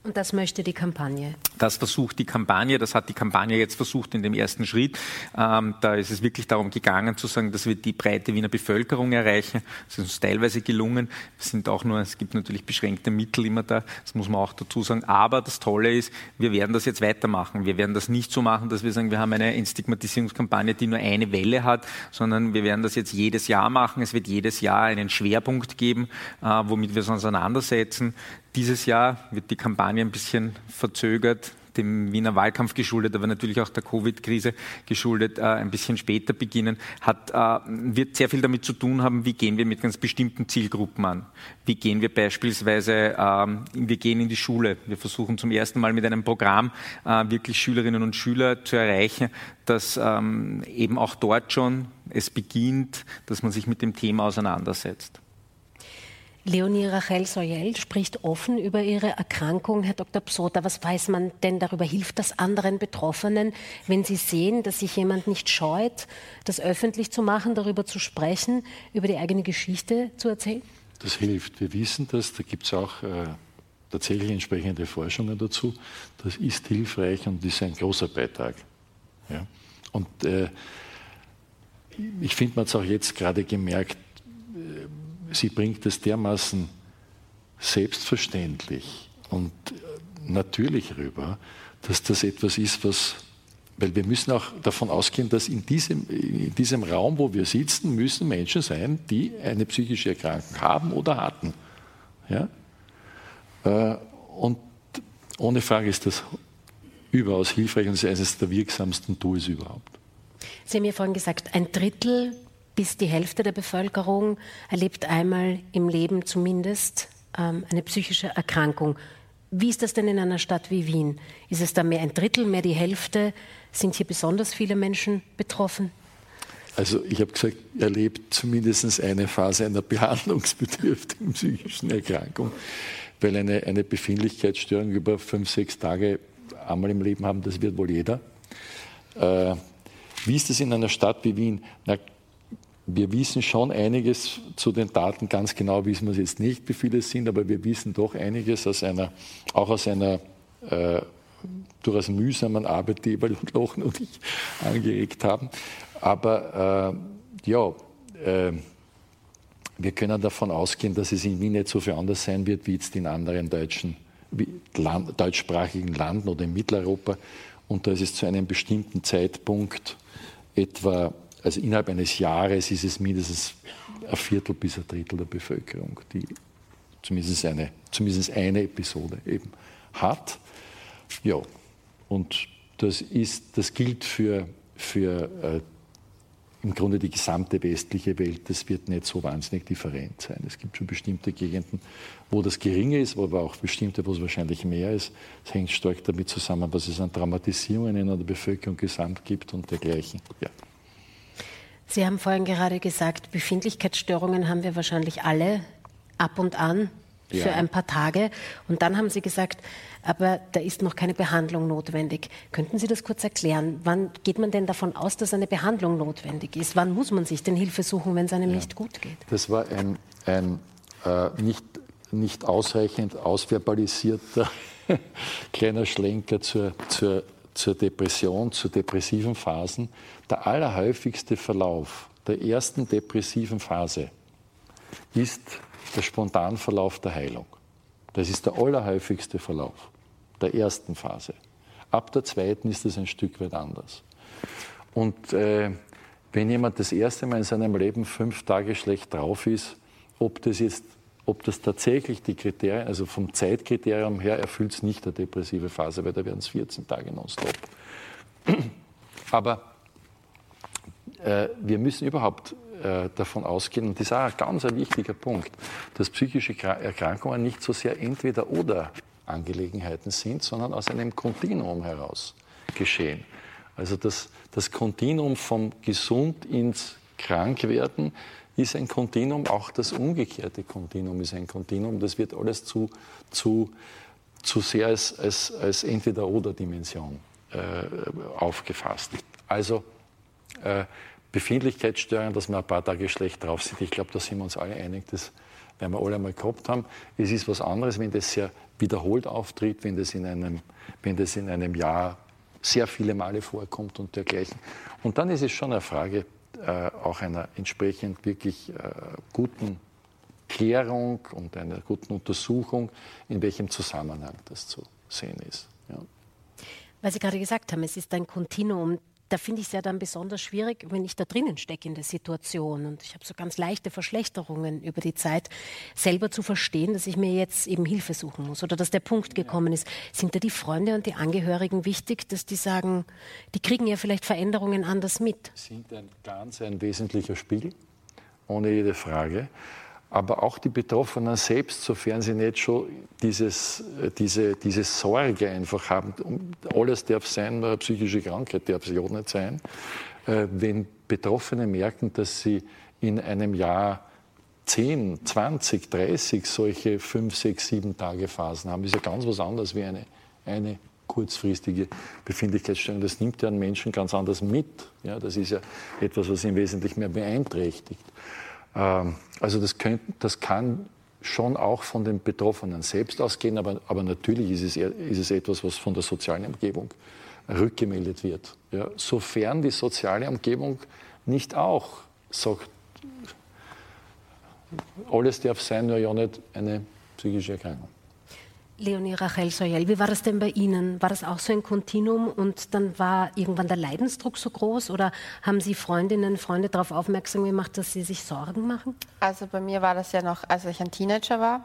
Und das möchte die Kampagne? Das versucht die Kampagne, das hat die Kampagne jetzt versucht in dem ersten Schritt. Ähm, da ist es wirklich darum gegangen zu sagen, dass wir die breite Wiener Bevölkerung erreichen. Das ist uns teilweise gelungen. Es sind auch nur, es gibt natürlich beschränkte Mittel immer da, das muss man auch dazu sagen. Aber das Tolle ist, wir werden das jetzt weitermachen. Wir werden das nicht so machen, dass wir sagen, wir haben eine Entstigmatisierungskampagne, die nur eine Welle hat, sondern wir werden das jetzt jedes Jahr machen. Es wird jedes Jahr einen Schwerpunkt geben, äh, womit wir uns auseinandersetzen. Dieses Jahr wird die Kampagne ein bisschen verzögert, dem Wiener Wahlkampf geschuldet, aber natürlich auch der Covid-Krise geschuldet, äh, ein bisschen später beginnen, hat, äh, wird sehr viel damit zu tun haben, wie gehen wir mit ganz bestimmten Zielgruppen an. Wie gehen wir beispielsweise, ähm, wir gehen in die Schule. Wir versuchen zum ersten Mal mit einem Programm äh, wirklich Schülerinnen und Schüler zu erreichen, dass ähm, eben auch dort schon es beginnt, dass man sich mit dem Thema auseinandersetzt. Leonie Rachel Soyel spricht offen über ihre Erkrankung. Herr Dr. Psota, was weiß man denn darüber? Hilft das anderen Betroffenen, wenn sie sehen, dass sich jemand nicht scheut, das öffentlich zu machen, darüber zu sprechen, über die eigene Geschichte zu erzählen? Das hilft. Wir wissen das. Da gibt es auch äh, tatsächlich entsprechende Forschungen dazu. Das ist hilfreich und ist ein großer Beitrag. Ja? Und äh, ich finde, man hat es auch jetzt gerade gemerkt, sie bringt es dermaßen selbstverständlich und natürlich rüber, dass das etwas ist, was, weil wir müssen auch davon ausgehen, dass in diesem, in diesem Raum, wo wir sitzen, müssen Menschen sein, die eine psychische Erkrankung haben oder hatten. Ja? Äh, und ohne Frage ist das überaus hilfreich und ist eines der wirksamsten Tools überhaupt. Sie haben ja vorhin gesagt, ein Drittel bis die Hälfte der Bevölkerung erlebt einmal im Leben zumindest ähm, eine psychische Erkrankung. Wie ist das denn in einer Stadt wie Wien? Ist es da mehr ein Drittel, mehr die Hälfte? Sind hier besonders viele Menschen betroffen? Also ich habe gesagt, er erlebt zumindest eine Phase einer behandlungsbedürftigen psychischen Erkrankung, weil eine, eine Befindlichkeitsstörung über fünf, sechs Tage einmal im Leben haben, das wird wohl jeder. Äh, wie ist das in einer Stadt wie Wien? Na, wir wissen schon einiges zu den Daten, ganz genau wissen wir es jetzt nicht, wie viele es sind, aber wir wissen doch einiges aus einer, auch aus einer äh, durchaus mühsamen Arbeit, die Eberl Lochen und ich angeregt haben. Aber äh, ja, äh, wir können davon ausgehen, dass es in Wien nicht so viel anders sein wird wie jetzt in anderen deutschen, Land, deutschsprachigen Landen oder in Mitteleuropa. Und da ist es zu einem bestimmten Zeitpunkt etwa also innerhalb eines Jahres ist es mindestens ein Viertel bis ein Drittel der Bevölkerung, die zumindest eine, zumindest eine Episode eben hat. Ja, und das, ist, das gilt für, für äh, im Grunde die gesamte westliche Welt. Das wird nicht so wahnsinnig different sein. Es gibt schon bestimmte Gegenden, wo das geringer ist, aber auch bestimmte, wo es wahrscheinlich mehr ist. Es hängt stark damit zusammen, was es an Traumatisierungen in der Bevölkerung gesamt gibt und dergleichen. Ja. Sie haben vorhin gerade gesagt, Befindlichkeitsstörungen haben wir wahrscheinlich alle ab und an für ja. ein paar Tage. Und dann haben Sie gesagt, aber da ist noch keine Behandlung notwendig. Könnten Sie das kurz erklären? Wann geht man denn davon aus, dass eine Behandlung notwendig ist? Wann muss man sich denn Hilfe suchen, wenn es einem ja. nicht gut geht? Das war ein, ein äh, nicht, nicht ausreichend ausverbalisierter kleiner Schlenker zur, zur zur Depression, zu depressiven Phasen, der allerhäufigste Verlauf der ersten depressiven Phase ist der Spontanverlauf der Heilung. Das ist der allerhäufigste Verlauf der ersten Phase. Ab der zweiten ist es ein Stück weit anders. Und äh, wenn jemand das erste Mal in seinem Leben fünf Tage schlecht drauf ist, ob das jetzt ob das tatsächlich die Kriterien, also vom Zeitkriterium her erfüllt es nicht der depressive Phase, weil da werden es 14 Tage nonstop. Aber äh, wir müssen überhaupt äh, davon ausgehen, und das ist auch ein ganz ein wichtiger Punkt, dass psychische Erkrankungen nicht so sehr entweder oder Angelegenheiten sind, sondern aus einem Kontinuum heraus geschehen. Also das, das Kontinuum vom Gesund ins Krankwerden ist ein Kontinuum, auch das umgekehrte Kontinuum ist ein Kontinuum. Das wird alles zu, zu, zu sehr als, als, als Entweder-Oder-Dimension äh, aufgefasst. Also äh, Befindlichkeitsstörungen, dass man ein paar Tage schlecht drauf sind. Ich glaube, da sind wir uns alle einig, das werden wir alle einmal gehabt haben. Es ist was anderes, wenn das sehr wiederholt auftritt, wenn das in einem, wenn das in einem Jahr sehr viele Male vorkommt und dergleichen. Und dann ist es schon eine Frage äh, auch einer entsprechend wirklich äh, guten Klärung und einer guten Untersuchung, in welchem Zusammenhang das zu sehen ist. Ja. Weil Sie gerade gesagt haben, es ist ein Kontinuum da finde ich es ja dann besonders schwierig, wenn ich da drinnen stecke in der Situation und ich habe so ganz leichte Verschlechterungen über die Zeit, selber zu verstehen, dass ich mir jetzt eben Hilfe suchen muss oder dass der Punkt gekommen ist. Sind da die Freunde und die Angehörigen wichtig, dass die sagen, die kriegen ja vielleicht Veränderungen anders mit? Sind ein ganz ein wesentlicher Spiegel, ohne jede Frage aber auch die Betroffenen selbst, sofern sie nicht schon dieses, äh, diese, diese Sorge einfach haben, alles darf sein, nur eine psychische Krankheit darf es auch nicht sein. Äh, wenn Betroffene merken, dass sie in einem Jahr 10, 20, 30 solche 5, 6, 7 Tage Phasen haben, ist ja ganz was anderes wie eine, eine kurzfristige Befindlichkeitsstörung. Das nimmt ja einen Menschen ganz anders mit. Ja, das ist ja etwas, was ihn wesentlich mehr beeinträchtigt. Ähm, also das, könnt, das kann schon auch von den Betroffenen selbst ausgehen, aber, aber natürlich ist es, ist es etwas, was von der sozialen Umgebung rückgemeldet wird. Ja, sofern die soziale Umgebung nicht auch sagt, alles darf sein, nur ja nicht eine psychische Erkrankung. Leonie Rachel Soyel, wie war das denn bei Ihnen? War das auch so ein Kontinuum und dann war irgendwann der Leidensdruck so groß oder haben Sie Freundinnen, Freunde darauf aufmerksam gemacht, dass Sie sich Sorgen machen? Also bei mir war das ja noch, als ich ein Teenager war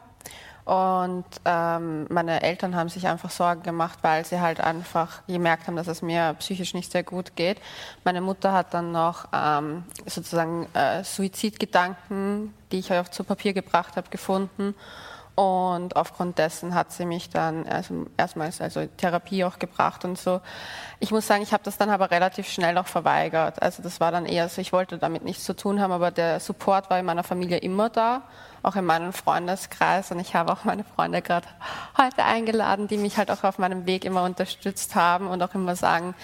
und ähm, meine Eltern haben sich einfach Sorgen gemacht, weil sie halt einfach gemerkt haben, dass es mir psychisch nicht sehr gut geht. Meine Mutter hat dann noch ähm, sozusagen äh, Suizidgedanken, die ich auch zu Papier gebracht habe, gefunden. Und aufgrund dessen hat sie mich dann also erstmals also Therapie auch gebracht und so. Ich muss sagen, ich habe das dann aber relativ schnell auch verweigert. Also das war dann eher so, ich wollte damit nichts zu tun haben, aber der Support war in meiner Familie immer da, auch in meinem Freundeskreis. Und ich habe auch meine Freunde gerade heute eingeladen, die mich halt auch auf meinem Weg immer unterstützt haben und auch immer sagen,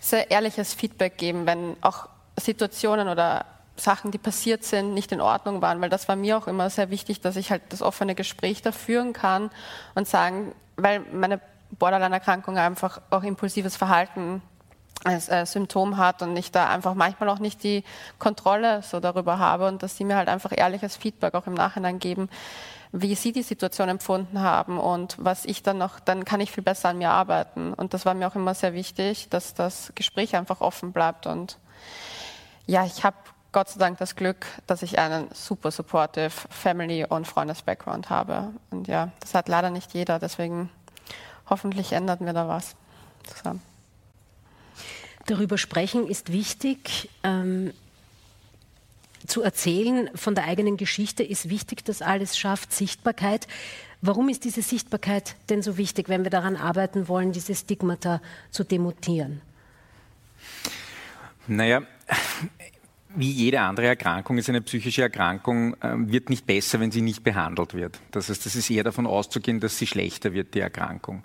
sehr ehrliches Feedback geben, wenn auch Situationen oder Sachen, die passiert sind, nicht in Ordnung waren, weil das war mir auch immer sehr wichtig, dass ich halt das offene Gespräch da führen kann und sagen, weil meine Borderline-Erkrankung einfach auch impulsives Verhalten als äh, Symptom hat und ich da einfach manchmal auch nicht die Kontrolle so darüber habe und dass sie mir halt einfach ehrliches Feedback auch im Nachhinein geben, wie sie die Situation empfunden haben und was ich dann noch, dann kann ich viel besser an mir arbeiten. Und das war mir auch immer sehr wichtig, dass das Gespräch einfach offen bleibt und ja, ich habe Gott sei Dank das Glück, dass ich einen super supportive Family- und Freundes-Background habe. Und ja, das hat leider nicht jeder, deswegen hoffentlich ändern wir da was zusammen. Darüber sprechen ist wichtig. Ähm, zu erzählen von der eigenen Geschichte ist wichtig, dass alles schafft Sichtbarkeit. Warum ist diese Sichtbarkeit denn so wichtig, wenn wir daran arbeiten wollen, diese Stigmata zu demontieren? Naja, wie jede andere Erkrankung ist eine psychische Erkrankung, ähm, wird nicht besser, wenn sie nicht behandelt wird. Das heißt, es ist eher davon auszugehen, dass sie schlechter wird, die Erkrankung.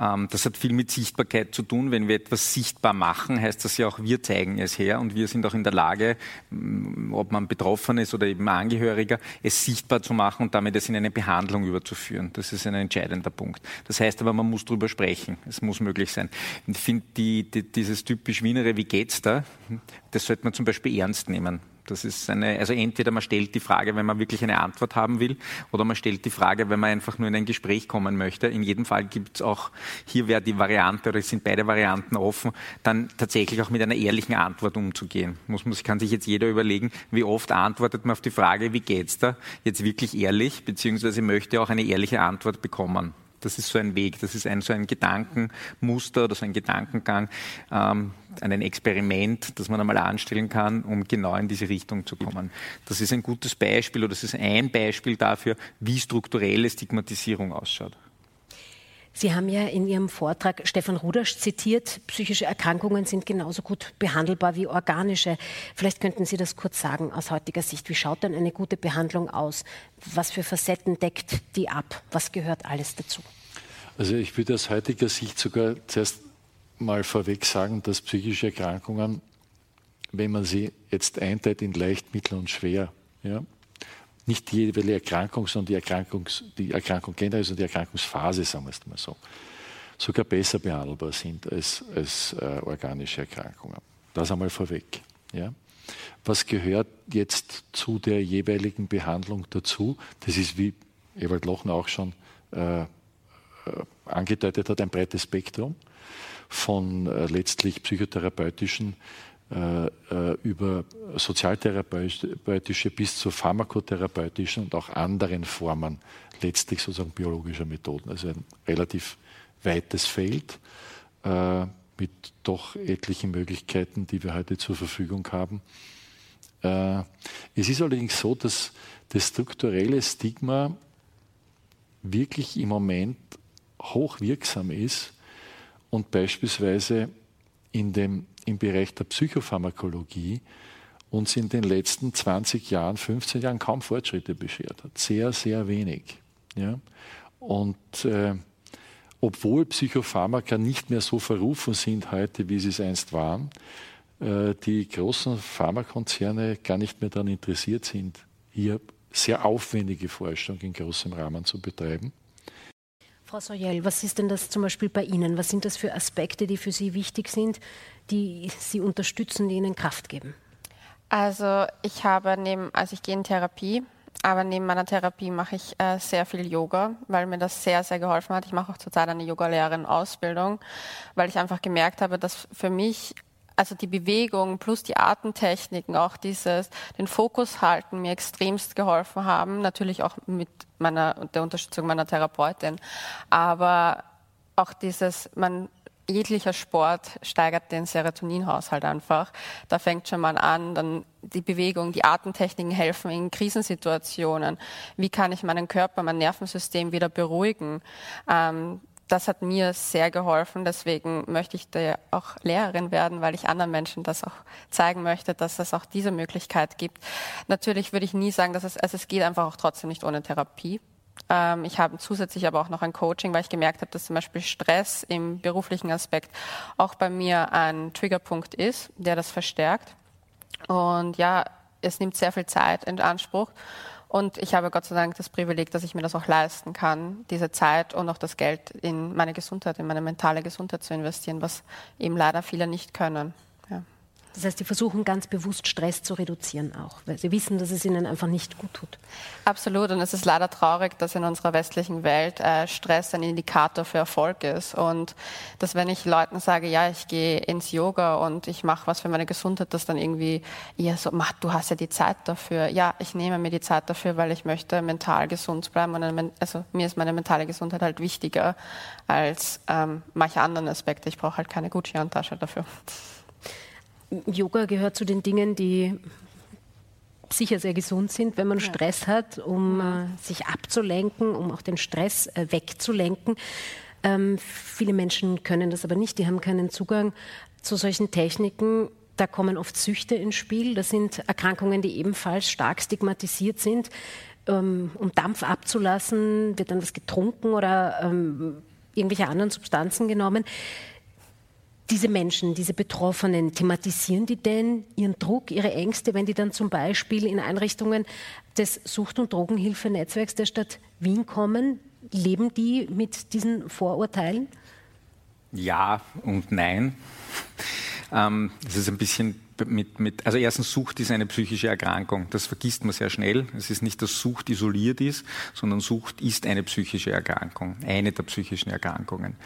Ähm, das hat viel mit Sichtbarkeit zu tun. Wenn wir etwas sichtbar machen, heißt das ja auch, wir zeigen es her und wir sind auch in der Lage, mm, ob man betroffen ist oder eben Angehöriger, es sichtbar zu machen und damit es in eine Behandlung überzuführen. Das ist ein entscheidender Punkt. Das heißt aber, man muss darüber sprechen. Es muss möglich sein. Ich finde die, die, dieses typisch Wienere, wie geht's da? Das sollte man zum Beispiel ernst nehmen. Das ist eine, also entweder man stellt die Frage, wenn man wirklich eine Antwort haben will, oder man stellt die Frage, wenn man einfach nur in ein Gespräch kommen möchte. In jedem Fall gibt es auch, hier wäre die Variante, oder es sind beide Varianten offen, dann tatsächlich auch mit einer ehrlichen Antwort umzugehen. Muss man, kann sich jetzt jeder überlegen, wie oft antwortet man auf die Frage, wie geht's da, jetzt wirklich ehrlich, beziehungsweise möchte auch eine ehrliche Antwort bekommen. Das ist so ein Weg, das ist ein, so ein Gedankenmuster oder so ein Gedankengang, ähm, ein Experiment, das man einmal anstellen kann, um genau in diese Richtung zu kommen. Das ist ein gutes Beispiel oder das ist ein Beispiel dafür, wie strukturelle Stigmatisierung ausschaut. Sie haben ja in Ihrem Vortrag Stefan Rudasch zitiert, psychische Erkrankungen sind genauso gut behandelbar wie organische. Vielleicht könnten Sie das kurz sagen aus heutiger Sicht. Wie schaut denn eine gute Behandlung aus? Was für Facetten deckt die ab? Was gehört alles dazu? Also ich würde aus heutiger Sicht sogar zuerst mal vorweg sagen, dass psychische Erkrankungen, wenn man sie jetzt einteilt in leicht, mittel und schwer, ja, nicht die jeweilige Erkrankung, sondern die, Erkrankungs, die Erkrankung generell, also die Erkrankungsphase, sagen wir es mal so, sogar besser behandelbar sind als, als äh, organische Erkrankungen. Das einmal vorweg. Ja. Was gehört jetzt zu der jeweiligen Behandlung dazu? Das ist, wie Ewald Lochner auch schon äh, äh angedeutet hat, ein breites Spektrum von äh, letztlich psychotherapeutischen über sozialtherapeutische bis zu pharmakotherapeutischen und auch anderen Formen letztlich sozusagen biologischer Methoden. Also ein relativ weites Feld äh, mit doch etlichen Möglichkeiten, die wir heute zur Verfügung haben. Äh, es ist allerdings so, dass das strukturelle Stigma wirklich im Moment hochwirksam ist und beispielsweise in dem im Bereich der Psychopharmakologie uns in den letzten 20 Jahren, 15 Jahren kaum Fortschritte beschert hat. Sehr, sehr wenig. Ja? Und äh, obwohl Psychopharmaka nicht mehr so verrufen sind heute, wie sie es einst waren, äh, die großen Pharmakonzerne gar nicht mehr daran interessiert sind, hier sehr aufwendige Forschung in großem Rahmen zu betreiben. Frau Soyel, was ist denn das zum Beispiel bei Ihnen? Was sind das für Aspekte, die für Sie wichtig sind, die Sie unterstützen, die Ihnen Kraft geben? Also ich habe neben, also ich gehe in Therapie, aber neben meiner Therapie mache ich äh, sehr viel Yoga, weil mir das sehr, sehr geholfen hat. Ich mache auch zurzeit eine Yogalehrerin-Ausbildung, weil ich einfach gemerkt habe, dass für mich also die Bewegung plus die Atemtechniken, auch dieses, den Fokus halten mir extremst geholfen haben. Natürlich auch mit meiner, der Unterstützung meiner Therapeutin. Aber auch dieses, man, jeglicher Sport steigert den Serotoninhaushalt einfach. Da fängt schon mal an, dann die Bewegung, die Atemtechniken helfen in Krisensituationen. Wie kann ich meinen Körper, mein Nervensystem wieder beruhigen? Ähm, das hat mir sehr geholfen. Deswegen möchte ich da auch Lehrerin werden, weil ich anderen Menschen das auch zeigen möchte, dass es auch diese Möglichkeit gibt. Natürlich würde ich nie sagen, dass es, also es geht einfach auch trotzdem nicht ohne Therapie. Ähm, ich habe zusätzlich aber auch noch ein Coaching, weil ich gemerkt habe, dass zum Beispiel Stress im beruflichen Aspekt auch bei mir ein Triggerpunkt ist, der das verstärkt. Und ja, es nimmt sehr viel Zeit in Anspruch. Und ich habe Gott sei Dank das Privileg, dass ich mir das auch leisten kann, diese Zeit und auch das Geld in meine Gesundheit, in meine mentale Gesundheit zu investieren, was eben leider viele nicht können. Das heißt, Sie versuchen ganz bewusst Stress zu reduzieren auch, weil Sie wissen, dass es Ihnen einfach nicht gut tut. Absolut. Und es ist leider traurig, dass in unserer westlichen Welt äh, Stress ein Indikator für Erfolg ist. Und dass wenn ich Leuten sage, ja, ich gehe ins Yoga und ich mache was für meine Gesundheit, dass dann irgendwie ja so, mach, du hast ja die Zeit dafür. Ja, ich nehme mir die Zeit dafür, weil ich möchte mental gesund bleiben. Und also mir ist meine mentale Gesundheit halt wichtiger als ähm, manche anderen Aspekte. Ich brauche halt keine Gucci-Handtasche dafür. Yoga gehört zu den Dingen, die sicher sehr gesund sind, wenn man Stress hat, um äh, sich abzulenken, um auch den Stress äh, wegzulenken. Ähm, viele Menschen können das aber nicht, die haben keinen Zugang zu solchen Techniken. Da kommen oft Süchte ins Spiel. Das sind Erkrankungen, die ebenfalls stark stigmatisiert sind. Ähm, um Dampf abzulassen, wird dann was getrunken oder ähm, irgendwelche anderen Substanzen genommen diese Menschen, diese Betroffenen, thematisieren die denn ihren Druck, ihre Ängste, wenn die dann zum Beispiel in Einrichtungen des Sucht- und Drogenhilfenetzwerks der Stadt Wien kommen? Leben die mit diesen Vorurteilen? Ja und nein. Ähm, das ist ein bisschen mit, mit, also erstens Sucht ist eine psychische Erkrankung. Das vergisst man sehr schnell. Es ist nicht, dass Sucht isoliert ist, sondern Sucht ist eine psychische Erkrankung, eine der psychischen Erkrankungen.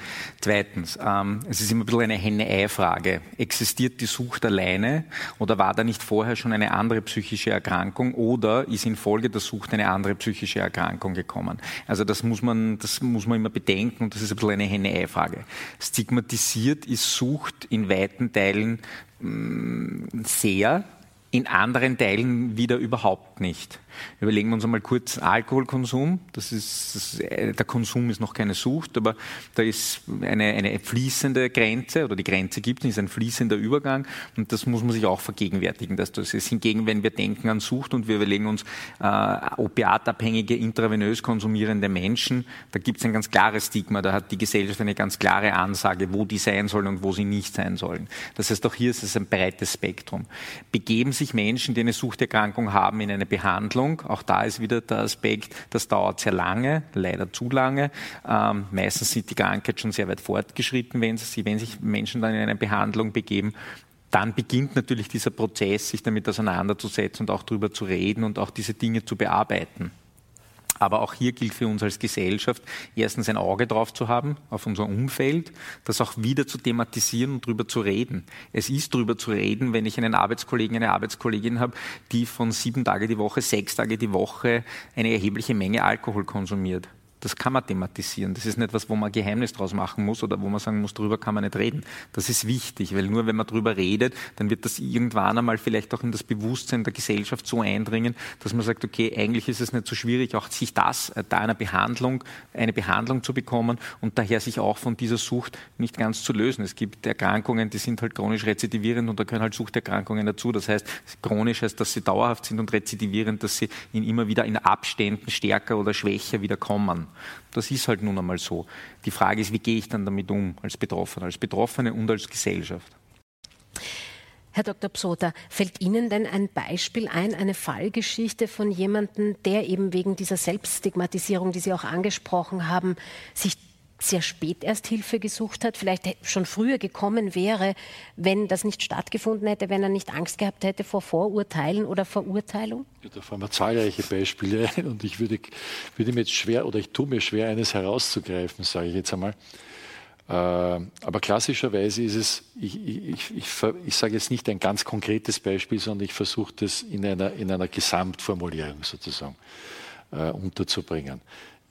Zweitens, ähm, es ist immer ein bisschen eine Henne-Ei-Frage. Existiert die Sucht alleine oder war da nicht vorher schon eine andere psychische Erkrankung oder ist infolge der Sucht eine andere psychische Erkrankung gekommen? Also das muss man, das muss man immer bedenken und das ist ein bisschen eine Henne-Ei-Frage. Stigmatisiert ist Sucht in weiten Teilen sehr, in anderen Teilen wieder überhaupt nicht. Überlegen wir uns einmal kurz Alkoholkonsum. Das ist, das, äh, der Konsum ist noch keine Sucht, aber da ist eine, eine fließende Grenze oder die Grenze gibt es, ist ein fließender Übergang und das muss man sich auch vergegenwärtigen, dass das ist. Hingegen, wenn wir denken an Sucht und wir überlegen uns äh, opiatabhängige, intravenös konsumierende Menschen, da gibt es ein ganz klares Stigma, da hat die Gesellschaft eine ganz klare Ansage, wo die sein sollen und wo sie nicht sein sollen. Das heißt, auch hier ist es ein breites Spektrum. Begeben sich Menschen, die eine Suchterkrankung haben, in eine Behandlung, Behandlung. Auch da ist wieder der Aspekt, das dauert sehr lange, leider zu lange. Ähm, meistens sind die Krankheit schon sehr weit fortgeschritten, wenn, sie, wenn sich Menschen dann in eine Behandlung begeben dann beginnt natürlich dieser Prozess, sich damit auseinanderzusetzen und auch darüber zu reden und auch diese Dinge zu bearbeiten. Aber auch hier gilt für uns als Gesellschaft, erstens ein Auge drauf zu haben, auf unser Umfeld, das auch wieder zu thematisieren und darüber zu reden. Es ist darüber zu reden, wenn ich einen Arbeitskollegen, eine Arbeitskollegin habe, die von sieben Tage die Woche, sechs Tage die Woche eine erhebliche Menge Alkohol konsumiert. Das kann man thematisieren. Das ist nicht etwas, wo man Geheimnis draus machen muss oder wo man sagen muss, darüber kann man nicht reden. Das ist wichtig, weil nur wenn man darüber redet, dann wird das irgendwann einmal vielleicht auch in das Bewusstsein der Gesellschaft so eindringen, dass man sagt, okay, eigentlich ist es nicht so schwierig, auch sich das, äh, da einer Behandlung, eine Behandlung zu bekommen und daher sich auch von dieser Sucht nicht ganz zu lösen. Es gibt Erkrankungen, die sind halt chronisch rezidivierend und da können halt Suchterkrankungen dazu. Das heißt, chronisch heißt, dass sie dauerhaft sind und rezidivierend, dass sie in immer wieder in Abständen stärker oder schwächer wieder kommen. Das ist halt nun einmal so. Die Frage ist, wie gehe ich dann damit um als Betroffener, als Betroffene und als Gesellschaft? Herr Dr. Psota, fällt Ihnen denn ein Beispiel ein, eine Fallgeschichte von jemandem, der eben wegen dieser Selbststigmatisierung, die Sie auch angesprochen haben, sich sehr spät erst Hilfe gesucht hat, vielleicht schon früher gekommen wäre, wenn das nicht stattgefunden hätte, wenn er nicht Angst gehabt hätte vor Vorurteilen oder Verurteilung? Ja, da fallen mir zahlreiche Beispiele ein und ich würde, würde mir jetzt schwer oder ich tue mir schwer, eines herauszugreifen, sage ich jetzt einmal. Äh, aber klassischerweise ist es, ich, ich, ich, ich, sage jetzt nicht ein ganz konkretes Beispiel, sondern ich versuche das in einer, in einer Gesamtformulierung sozusagen äh, unterzubringen.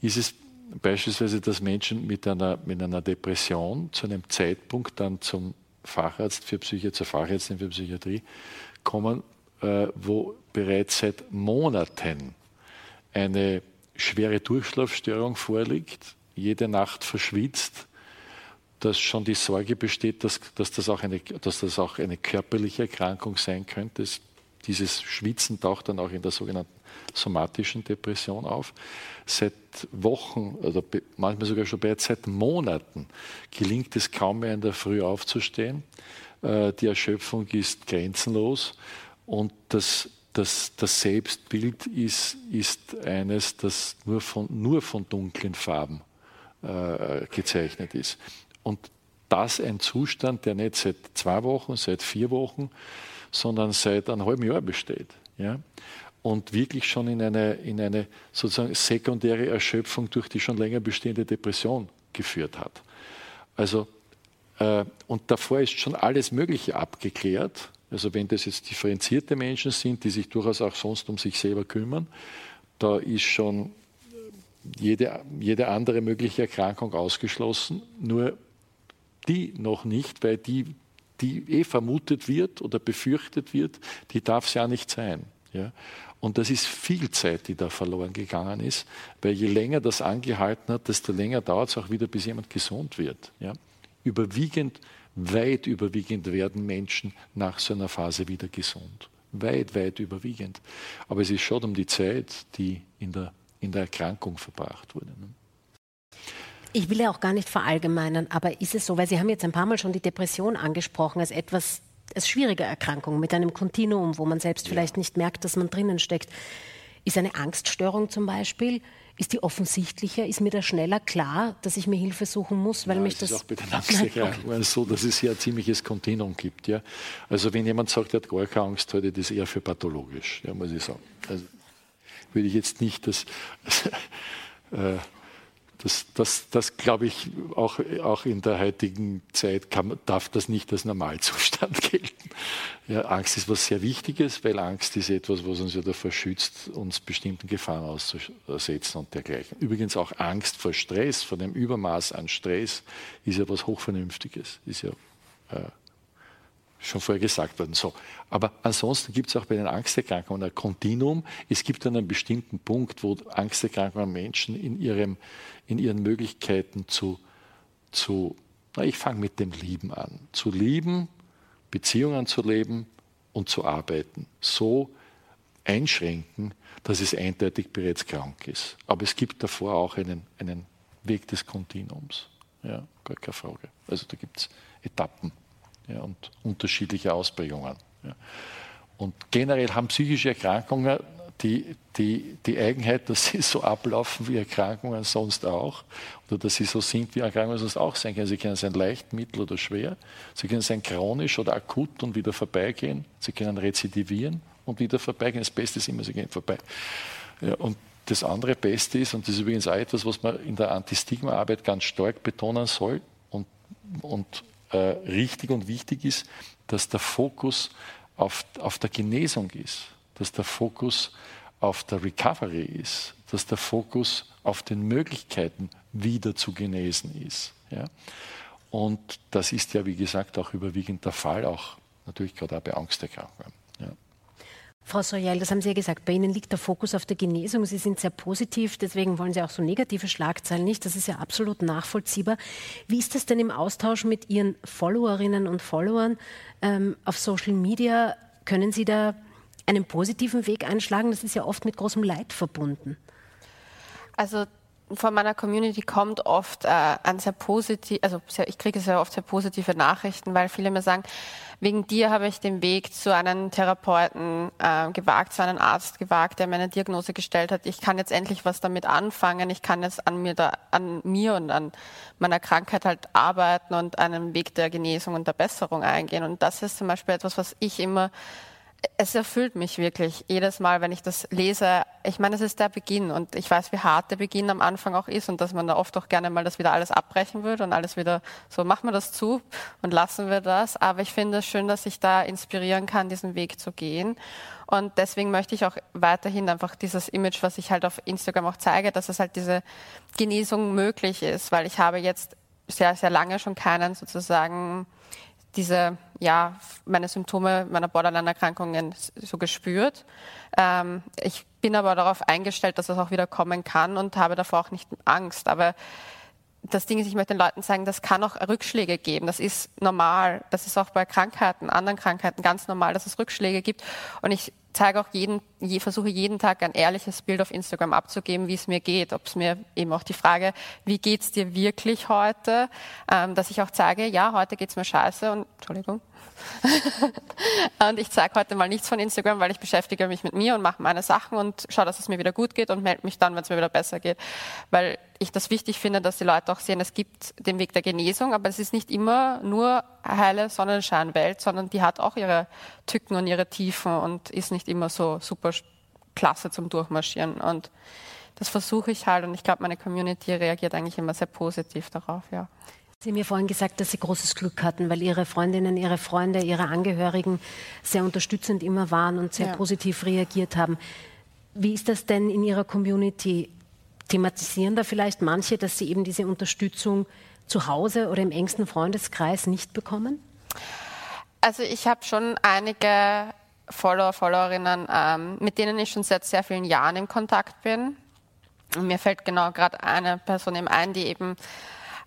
Ist es beispielsweise, dass Menschen mit einer, mit einer Depression zu einem Zeitpunkt dann zum Facharzt für Psychiatrie, zur Fachärztin für Psychiatrie kommen, äh, wo bereits seit Monaten eine schwere Durchschlafstörung vorliegt, jede Nacht verschwitzt, dass schon die Sorge besteht, dass, dass, das, auch eine, dass das auch eine körperliche Erkrankung sein könnte. Dieses Schwitzen taucht dann auch in der sogenannten somatischen Depression auf. Seit Wochen oder manchmal sogar schon bereits seit Monaten gelingt es kaum mehr in der Früh aufzustehen. Äh, die Erschöpfung ist grenzenlos und das, das, das Selbstbild ist, ist eines, das nur von, nur von dunklen Farben äh, gezeichnet ist. Und das ein Zustand, der nicht seit zwei Wochen, seit vier Wochen, sondern seit einem halben Jahr besteht. Ja? und wirklich schon in eine, in eine sozusagen sekundäre Erschöpfung durch die schon länger bestehende Depression geführt hat. Also, äh, und davor ist schon alles Mögliche abgeklärt. Also wenn das jetzt differenzierte Menschen sind, die sich durchaus auch sonst um sich selber kümmern, da ist schon jede, jede andere mögliche Erkrankung ausgeschlossen, nur die noch nicht, weil die, die eh vermutet wird oder befürchtet wird, die darf es ja nicht sein. Ja? Und das ist viel Zeit, die da verloren gegangen ist, weil je länger das angehalten hat, desto länger dauert es auch wieder, bis jemand gesund wird. Ja? Überwiegend, weit überwiegend werden Menschen nach so einer Phase wieder gesund. Weit, weit überwiegend. Aber es ist schon um die Zeit, die in der, in der Erkrankung verbracht wurde. Ne? Ich will ja auch gar nicht verallgemeinern, aber ist es so, weil Sie haben jetzt ein paar Mal schon die Depression angesprochen als etwas, als schwierige Erkrankung mit einem Kontinuum, wo man selbst ja. vielleicht nicht merkt, dass man drinnen steckt. Ist eine Angststörung zum Beispiel, ist die offensichtlicher? Ist mir da schneller klar, dass ich mir Hilfe suchen muss, weil ja, mich das. ist auch bei den Angsterkrankungen okay. so, dass es hier ein ziemliches Kontinuum gibt. Ja? Also wenn jemand sagt, er hat gar keine Angst, halte ich das eher für pathologisch, ja, muss ich sagen. Also würde ich jetzt nicht das. äh, das, das, das glaube ich, auch, auch in der heutigen Zeit kann, darf das nicht als Normalzustand gelten. Ja, Angst ist was sehr Wichtiges, weil Angst ist etwas, was uns ja davor schützt, uns bestimmten Gefahren auszusetzen und dergleichen. Übrigens auch Angst vor Stress, vor dem Übermaß an Stress, ist ja was Hochvernünftiges, ist ja äh, schon vorher gesagt worden. So. Aber ansonsten gibt es auch bei den Angsterkrankungen ein Kontinuum. Es gibt dann einen bestimmten Punkt, wo Angsterkrankungen Menschen in, ihrem, in ihren Möglichkeiten zu, zu na, ich fange mit dem Lieben an, zu lieben, Beziehungen zu leben und zu arbeiten, so einschränken, dass es eindeutig bereits krank ist. Aber es gibt davor auch einen, einen Weg des Kontinuums. Ja, gar keine Frage. Also da gibt es Etappen ja, und unterschiedliche Ausprägungen. Ja. Und generell haben psychische Erkrankungen die, die, die Eigenheit, dass sie so ablaufen wie Erkrankungen sonst auch, oder dass sie so sind, wie Erkrankungen sonst auch sein können. Sie können sein leicht, mittel oder schwer. Sie können sein chronisch oder akut und wieder vorbeigehen. Sie können rezidivieren und wieder vorbeigehen. Das Beste ist immer, sie gehen vorbei. Ja, und das andere Beste ist, und das ist übrigens auch etwas, was man in der Antistigma-Arbeit ganz stark betonen soll und, und äh, richtig und wichtig ist, dass der Fokus auf, auf der Genesung ist, dass der Fokus auf der Recovery ist, dass der Fokus auf den Möglichkeiten wieder zu genesen ist. Ja? Und das ist ja, wie gesagt, auch überwiegend der Fall, auch natürlich gerade auch bei Angsterkrankungen. Frau Soyal, das haben Sie ja gesagt, bei Ihnen liegt der Fokus auf der Genesung. Sie sind sehr positiv, deswegen wollen Sie auch so negative Schlagzeilen nicht. Das ist ja absolut nachvollziehbar. Wie ist das denn im Austausch mit Ihren Followerinnen und Followern ähm, auf Social Media? Können Sie da einen positiven Weg einschlagen? Das ist ja oft mit großem Leid verbunden. Also von meiner Community kommt oft äh, ein sehr positiv, also sehr, ich kriege sehr oft sehr positive Nachrichten, weil viele mir sagen, wegen dir habe ich den Weg zu einem Therapeuten äh, gewagt, zu einem Arzt gewagt, der mir eine Diagnose gestellt hat. Ich kann jetzt endlich was damit anfangen. Ich kann jetzt an mir, da, an mir und an meiner Krankheit halt arbeiten und einen Weg der Genesung und der Besserung eingehen. Und das ist zum Beispiel etwas, was ich immer es erfüllt mich wirklich jedes Mal, wenn ich das lese. Ich meine, es ist der Beginn und ich weiß, wie hart der Beginn am Anfang auch ist und dass man da oft auch gerne mal das wieder alles abbrechen würde und alles wieder so, machen wir das zu und lassen wir das. Aber ich finde es schön, dass ich da inspirieren kann, diesen Weg zu gehen. Und deswegen möchte ich auch weiterhin einfach dieses Image, was ich halt auf Instagram auch zeige, dass es halt diese Genesung möglich ist, weil ich habe jetzt sehr, sehr lange schon keinen sozusagen diese, ja, meine Symptome meiner Borderline-Erkrankungen so gespürt. Ähm, ich bin aber darauf eingestellt, dass es auch wieder kommen kann und habe davor auch nicht Angst. Aber das Ding ist, ich möchte den Leuten sagen, das kann auch Rückschläge geben. Das ist normal. Das ist auch bei Krankheiten, anderen Krankheiten ganz normal, dass es Rückschläge gibt. Und ich zeige auch jeden, je, versuche jeden Tag ein ehrliches Bild auf Instagram abzugeben, wie es mir geht. Ob es mir eben auch die Frage, wie geht's dir wirklich heute, ähm, dass ich auch zeige, ja, heute geht's mir scheiße und Entschuldigung, und ich zeige heute mal nichts von Instagram, weil ich beschäftige mich mit mir und mache meine Sachen und schaue, dass es mir wieder gut geht und melde mich dann, wenn es mir wieder besser geht. Weil ich das wichtig finde, dass die Leute auch sehen, es gibt den Weg der Genesung, aber es ist nicht immer nur heile Sonnenscheinwelt, sondern die hat auch ihre Tücken und ihre Tiefen und ist nicht immer so super klasse zum Durchmarschieren. Und das versuche ich halt und ich glaube, meine Community reagiert eigentlich immer sehr positiv darauf, ja. Sie haben mir vorhin gesagt, dass Sie großes Glück hatten, weil Ihre Freundinnen, Ihre Freunde, Ihre Angehörigen sehr unterstützend immer waren und sehr ja. positiv reagiert haben. Wie ist das denn in Ihrer Community? Thematisieren da vielleicht manche, dass sie eben diese Unterstützung zu Hause oder im engsten Freundeskreis nicht bekommen? Also ich habe schon einige Follower, Followerinnen, ähm, mit denen ich schon seit sehr vielen Jahren im Kontakt bin. Und mir fällt genau gerade eine Person eben ein, die eben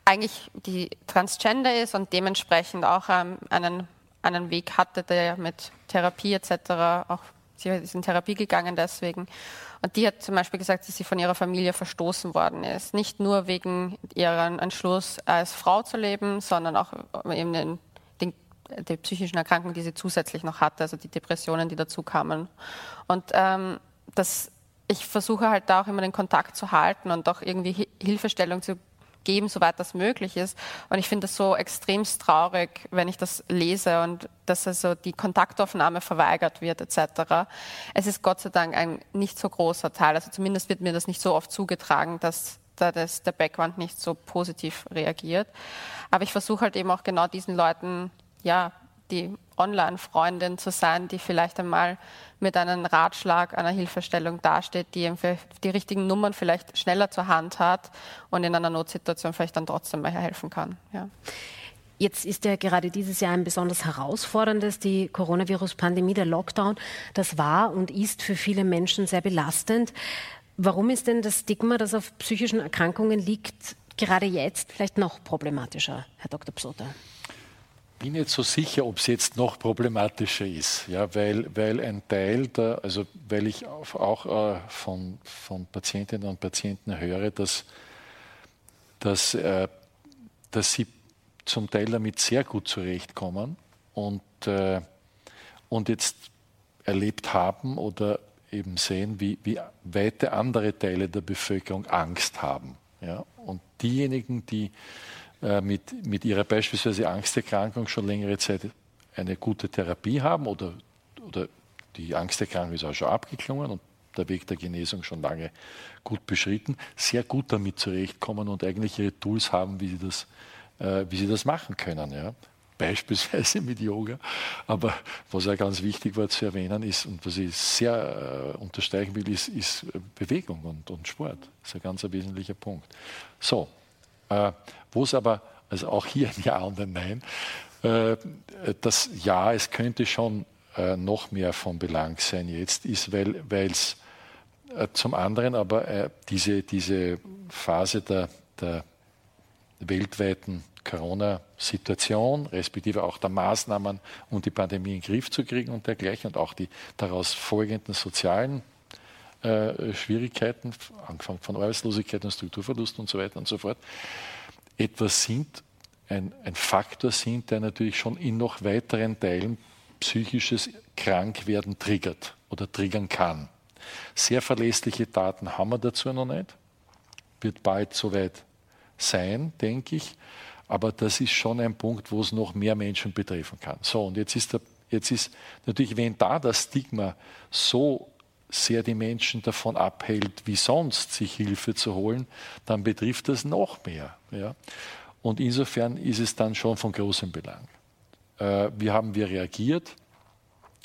eigentlich die Transgender ist und dementsprechend auch ähm, einen, einen Weg hatte, der mit Therapie etc. auch sie ist in Therapie gegangen deswegen. Und die hat zum Beispiel gesagt, dass sie von ihrer Familie verstoßen worden ist. Nicht nur wegen ihrem Entschluss, als Frau zu leben, sondern auch eben den, die psychischen Erkrankungen, die sie zusätzlich noch hatte, also die Depressionen, die dazu kamen. Und ähm, das ich versuche halt da auch immer den Kontakt zu halten und auch irgendwie Hilfestellung zu geben, soweit das möglich ist. Und ich finde es so extremst traurig, wenn ich das lese und dass also die Kontaktaufnahme verweigert wird etc. Es ist Gott sei Dank ein nicht so großer Teil. Also zumindest wird mir das nicht so oft zugetragen, dass da das, der Background nicht so positiv reagiert. Aber ich versuche halt eben auch genau diesen Leuten ja die Online-Freundin zu sein, die vielleicht einmal mit einem Ratschlag, einer Hilfestellung dasteht, die die richtigen Nummern vielleicht schneller zur Hand hat und in einer Notsituation vielleicht dann trotzdem mal helfen kann. Ja. Jetzt ist ja gerade dieses Jahr ein besonders herausforderndes, die Coronavirus-Pandemie, der Lockdown. Das war und ist für viele Menschen sehr belastend. Warum ist denn das Stigma, das auf psychischen Erkrankungen liegt, gerade jetzt vielleicht noch problematischer, Herr Dr. Psoter? Bin nicht so sicher, ob es jetzt noch problematischer ist, ja, weil, weil ein Teil der, also weil ich auch äh, von, von Patientinnen und Patienten höre, dass, dass, äh, dass sie zum Teil damit sehr gut zurechtkommen und, äh, und jetzt erlebt haben oder eben sehen, wie, wie weite andere Teile der Bevölkerung Angst haben. Ja? Und diejenigen, die mit, mit ihrer beispielsweise Angsterkrankung schon längere Zeit eine gute Therapie haben oder, oder die Angsterkrankung ist auch schon abgeklungen und der Weg der Genesung schon lange gut beschritten, sehr gut damit zurechtkommen und eigentlich ihre Tools haben, wie sie das, äh, wie sie das machen können. Ja. Beispielsweise mit Yoga. Aber was ja ganz wichtig war zu erwähnen ist und was ich sehr äh, unterstreichen will, ist, ist Bewegung und, und Sport. Das ist ein ganz wesentlicher Punkt. So, äh, wo es aber, also auch hier ein Ja und ein Nein, äh, das Ja, es könnte schon äh, noch mehr von Belang sein jetzt, ist, weil es zum anderen aber diese, diese Phase der, der weltweiten Corona-Situation, respektive auch der Maßnahmen, um die Pandemie in den Griff zu kriegen und dergleichen und auch die daraus folgenden sozialen äh, Schwierigkeiten, angefangen von Arbeitslosigkeit und Strukturverlust und so weiter und so fort, etwas sind, ein, ein Faktor sind, der natürlich schon in noch weiteren Teilen psychisches Krankwerden triggert oder triggern kann. Sehr verlässliche Daten haben wir dazu noch nicht. Wird bald soweit sein, denke ich. Aber das ist schon ein Punkt, wo es noch mehr Menschen betreffen kann. So, und jetzt ist, der, jetzt ist natürlich, wenn da das Stigma so sehr die Menschen davon abhält, wie sonst sich Hilfe zu holen, dann betrifft das noch mehr. Ja? Und insofern ist es dann schon von großem Belang. Äh, wie haben wir reagiert?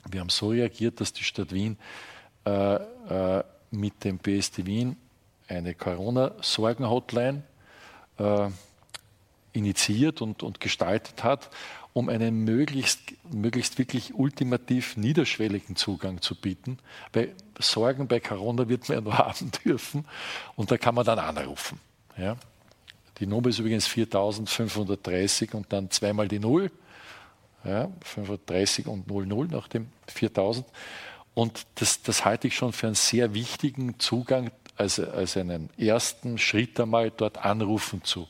Wir haben so reagiert, dass die Stadt Wien äh, äh, mit dem PSD Wien eine Corona-Sorgen-Hotline äh, initiiert und, und gestaltet hat um einen möglichst, möglichst wirklich ultimativ niederschwelligen Zugang zu bieten. Weil Sorgen bei Corona wird man ja nur haben dürfen und da kann man dann anrufen. Ja. Die Nummer ist übrigens 4530 und dann zweimal die Null. Ja, 530 und 00 nach dem 4000. Und das, das halte ich schon für einen sehr wichtigen Zugang, als, als einen ersten Schritt einmal dort anrufen zu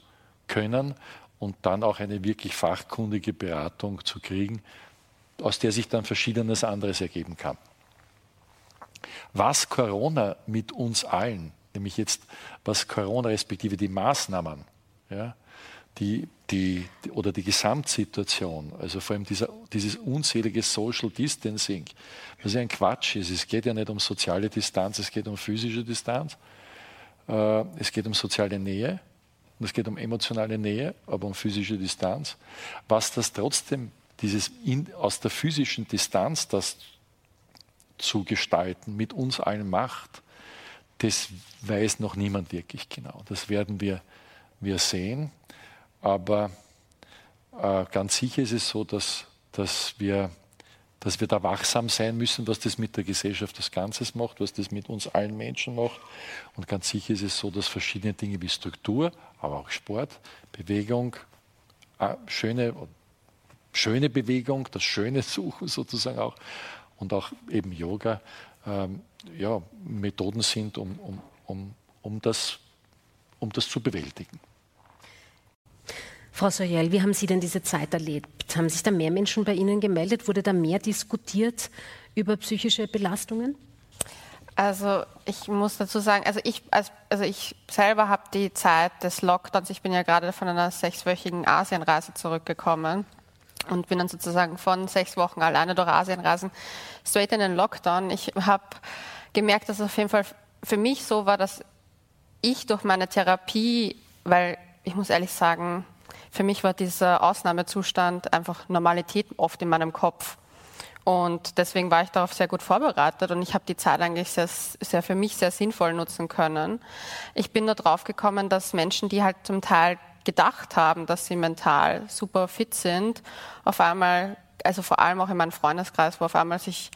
können und dann auch eine wirklich fachkundige Beratung zu kriegen, aus der sich dann verschiedenes anderes ergeben kann. Was Corona mit uns allen, nämlich jetzt was Corona respektive die Maßnahmen, ja, die, die, oder die Gesamtsituation, also vor allem dieser, dieses unselige Social Distancing, was ja ein Quatsch ist. Es geht ja nicht um soziale Distanz, es geht um physische Distanz, äh, es geht um soziale Nähe, und es geht um emotionale Nähe, aber um physische Distanz. Was das trotzdem, dieses in, aus der physischen Distanz das zu gestalten, mit uns allen macht, das weiß noch niemand wirklich genau. Das werden wir, wir sehen. Aber äh, ganz sicher ist es so, dass, dass wir dass wir da wachsam sein müssen, was das mit der Gesellschaft als Ganzes macht, was das mit uns allen Menschen macht. Und ganz sicher ist es so, dass verschiedene Dinge wie Struktur, aber auch Sport, Bewegung, äh, schöne, schöne Bewegung, das Schöne suchen sozusagen auch und auch eben Yoga, ähm, ja, Methoden sind, um, um, um, um, das, um das zu bewältigen. Frau Soyel, wie haben Sie denn diese Zeit erlebt? Haben sich da mehr Menschen bei Ihnen gemeldet? Wurde da mehr diskutiert über psychische Belastungen? Also ich muss dazu sagen, also ich, also ich selber habe die Zeit des Lockdowns, ich bin ja gerade von einer sechswöchigen Asienreise zurückgekommen und bin dann sozusagen von sechs Wochen alleine durch Asien reisen, straight in den Lockdown. Ich habe gemerkt, dass es auf jeden Fall für mich so war, dass ich durch meine Therapie, weil ich muss ehrlich sagen, für mich war dieser Ausnahmezustand einfach Normalität oft in meinem Kopf. Und deswegen war ich darauf sehr gut vorbereitet und ich habe die Zeit eigentlich sehr, sehr für mich sehr sinnvoll nutzen können. Ich bin nur drauf gekommen, dass Menschen, die halt zum Teil gedacht haben, dass sie mental super fit sind, auf einmal, also vor allem auch in meinem Freundeskreis, wo auf einmal sich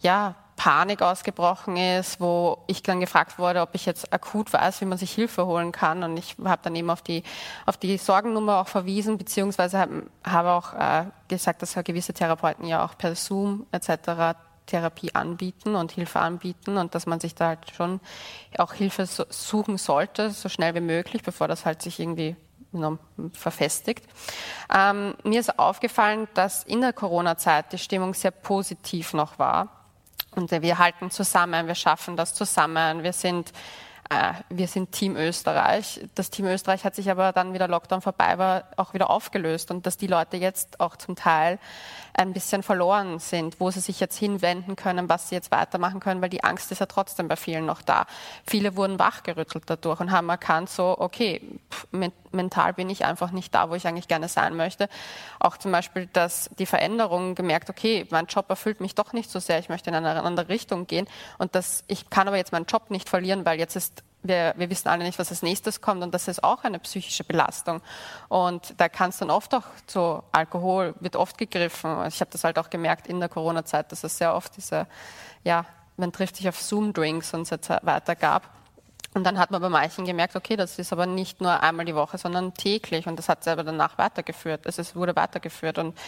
ja Panik ausgebrochen ist, wo ich dann gefragt wurde, ob ich jetzt akut weiß, wie man sich Hilfe holen kann. Und ich habe dann eben auf die, auf die Sorgennummer auch verwiesen, beziehungsweise habe hab auch äh, gesagt, dass gewisse Therapeuten ja auch per Zoom etc. Therapie anbieten und Hilfe anbieten und dass man sich da halt schon auch Hilfe suchen sollte, so schnell wie möglich, bevor das halt sich irgendwie verfestigt. Ähm, mir ist aufgefallen, dass in der Corona-Zeit die Stimmung sehr positiv noch war und wir halten zusammen, wir schaffen das zusammen, wir sind, äh, wir sind Team Österreich. Das Team Österreich hat sich aber dann, wie der Lockdown vorbei war, auch wieder aufgelöst und dass die Leute jetzt auch zum Teil ein bisschen verloren sind, wo sie sich jetzt hinwenden können, was sie jetzt weitermachen können, weil die Angst ist ja trotzdem bei vielen noch da. Viele wurden wachgerüttelt dadurch und haben erkannt, so, okay, mental bin ich einfach nicht da, wo ich eigentlich gerne sein möchte. Auch zum Beispiel, dass die Veränderung gemerkt, okay, mein Job erfüllt mich doch nicht so sehr, ich möchte in eine andere Richtung gehen und das, ich kann aber jetzt meinen Job nicht verlieren, weil jetzt ist wir, wir, wissen alle nicht, was als nächstes kommt und das ist auch eine psychische Belastung. Und da kann es dann oft auch zu Alkohol, wird oft gegriffen. Ich habe das halt auch gemerkt in der Corona-Zeit, dass es sehr oft diese, ja, man trifft sich auf Zoom-Drinks und so weiter gab. Und dann hat man bei manchen gemerkt, okay, das ist aber nicht nur einmal die Woche, sondern täglich. Und das hat selber danach weitergeführt. Also es wurde weitergeführt. Und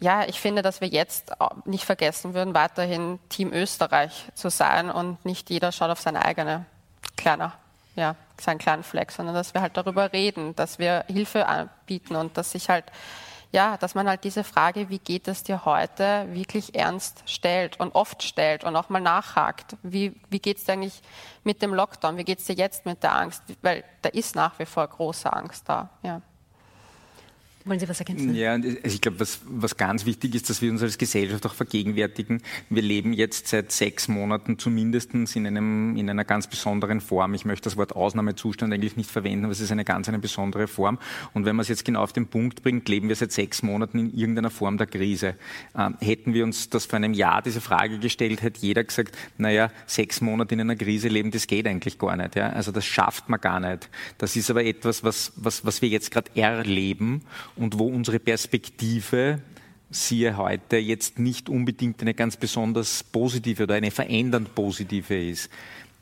ja, ich finde, dass wir jetzt nicht vergessen würden, weiterhin Team Österreich zu sein und nicht jeder schaut auf seine eigene kleiner, ja, seinen kleinen Fleck, sondern dass wir halt darüber reden, dass wir Hilfe anbieten und dass sich halt, ja, dass man halt diese Frage, wie geht es dir heute, wirklich ernst stellt und oft stellt und auch mal nachhakt. Wie, wie geht es dir eigentlich mit dem Lockdown? Wie geht es dir jetzt mit der Angst? Weil da ist nach wie vor große Angst da, ja. Wollen Sie was ergänzen? Ja, ich glaube, was, was ganz wichtig ist, dass wir uns als Gesellschaft auch vergegenwärtigen. Wir leben jetzt seit sechs Monaten zumindest in, einem, in einer ganz besonderen Form. Ich möchte das Wort Ausnahmezustand eigentlich nicht verwenden, aber es ist eine ganz eine besondere Form. Und wenn man es jetzt genau auf den Punkt bringt, leben wir seit sechs Monaten in irgendeiner Form der Krise. Ähm, hätten wir uns das vor einem Jahr diese Frage gestellt, hätte jeder gesagt, naja, sechs Monate in einer Krise leben, das geht eigentlich gar nicht. Ja? Also das schafft man gar nicht. Das ist aber etwas, was, was, was wir jetzt gerade erleben und wo unsere Perspektive siehe heute jetzt nicht unbedingt eine ganz besonders positive oder eine verändernd positive ist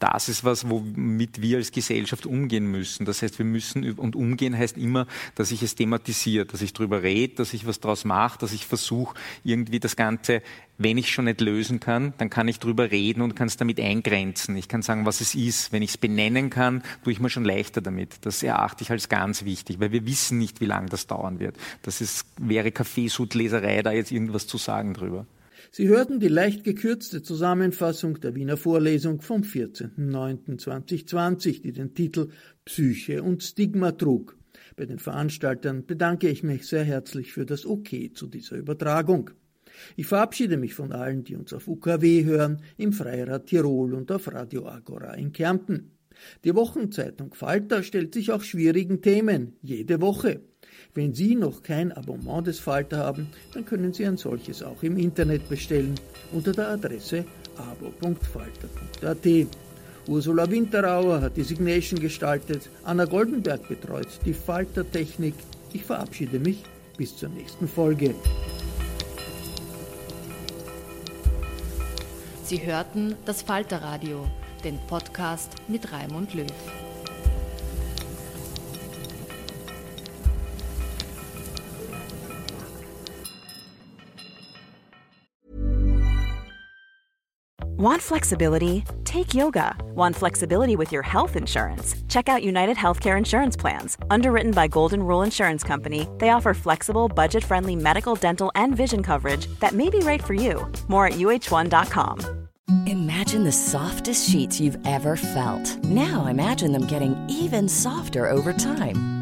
das ist was, womit wir als Gesellschaft umgehen müssen. Das heißt, wir müssen, und umgehen heißt immer, dass ich es thematisiere, dass ich darüber rede, dass ich was daraus mache, dass ich versuche, irgendwie das Ganze, wenn ich schon nicht lösen kann, dann kann ich darüber reden und kann es damit eingrenzen. Ich kann sagen, was es ist. Wenn ich es benennen kann, tue ich mir schon leichter damit. Das erachte ich als ganz wichtig, weil wir wissen nicht, wie lange das dauern wird. Das ist, wäre Kaffeesudleserei, da jetzt irgendwas zu sagen drüber. Sie hörten die leicht gekürzte Zusammenfassung der Wiener Vorlesung vom 14.09.2020, die den Titel Psyche und Stigma trug. Bei den Veranstaltern bedanke ich mich sehr herzlich für das OK zu dieser Übertragung. Ich verabschiede mich von allen, die uns auf UKW hören, im Freirad Tirol und auf Radio Agora in Kärnten. Die Wochenzeitung Falter stellt sich auch schwierigen Themen jede Woche. Wenn Sie noch kein Abonnement des Falter haben, dann können Sie ein solches auch im Internet bestellen unter der Adresse abo.falter.at. Ursula Winterauer hat die Signation gestaltet, Anna Goldenberg betreut die Faltertechnik. Ich verabschiede mich bis zur nächsten Folge. Sie hörten das Falterradio, den Podcast mit Raimund Löw. Want flexibility? Take yoga. Want flexibility with your health insurance? Check out United Healthcare Insurance Plans. Underwritten by Golden Rule Insurance Company, they offer flexible, budget friendly medical, dental, and vision coverage that may be right for you. More at uh1.com. Imagine the softest sheets you've ever felt. Now imagine them getting even softer over time.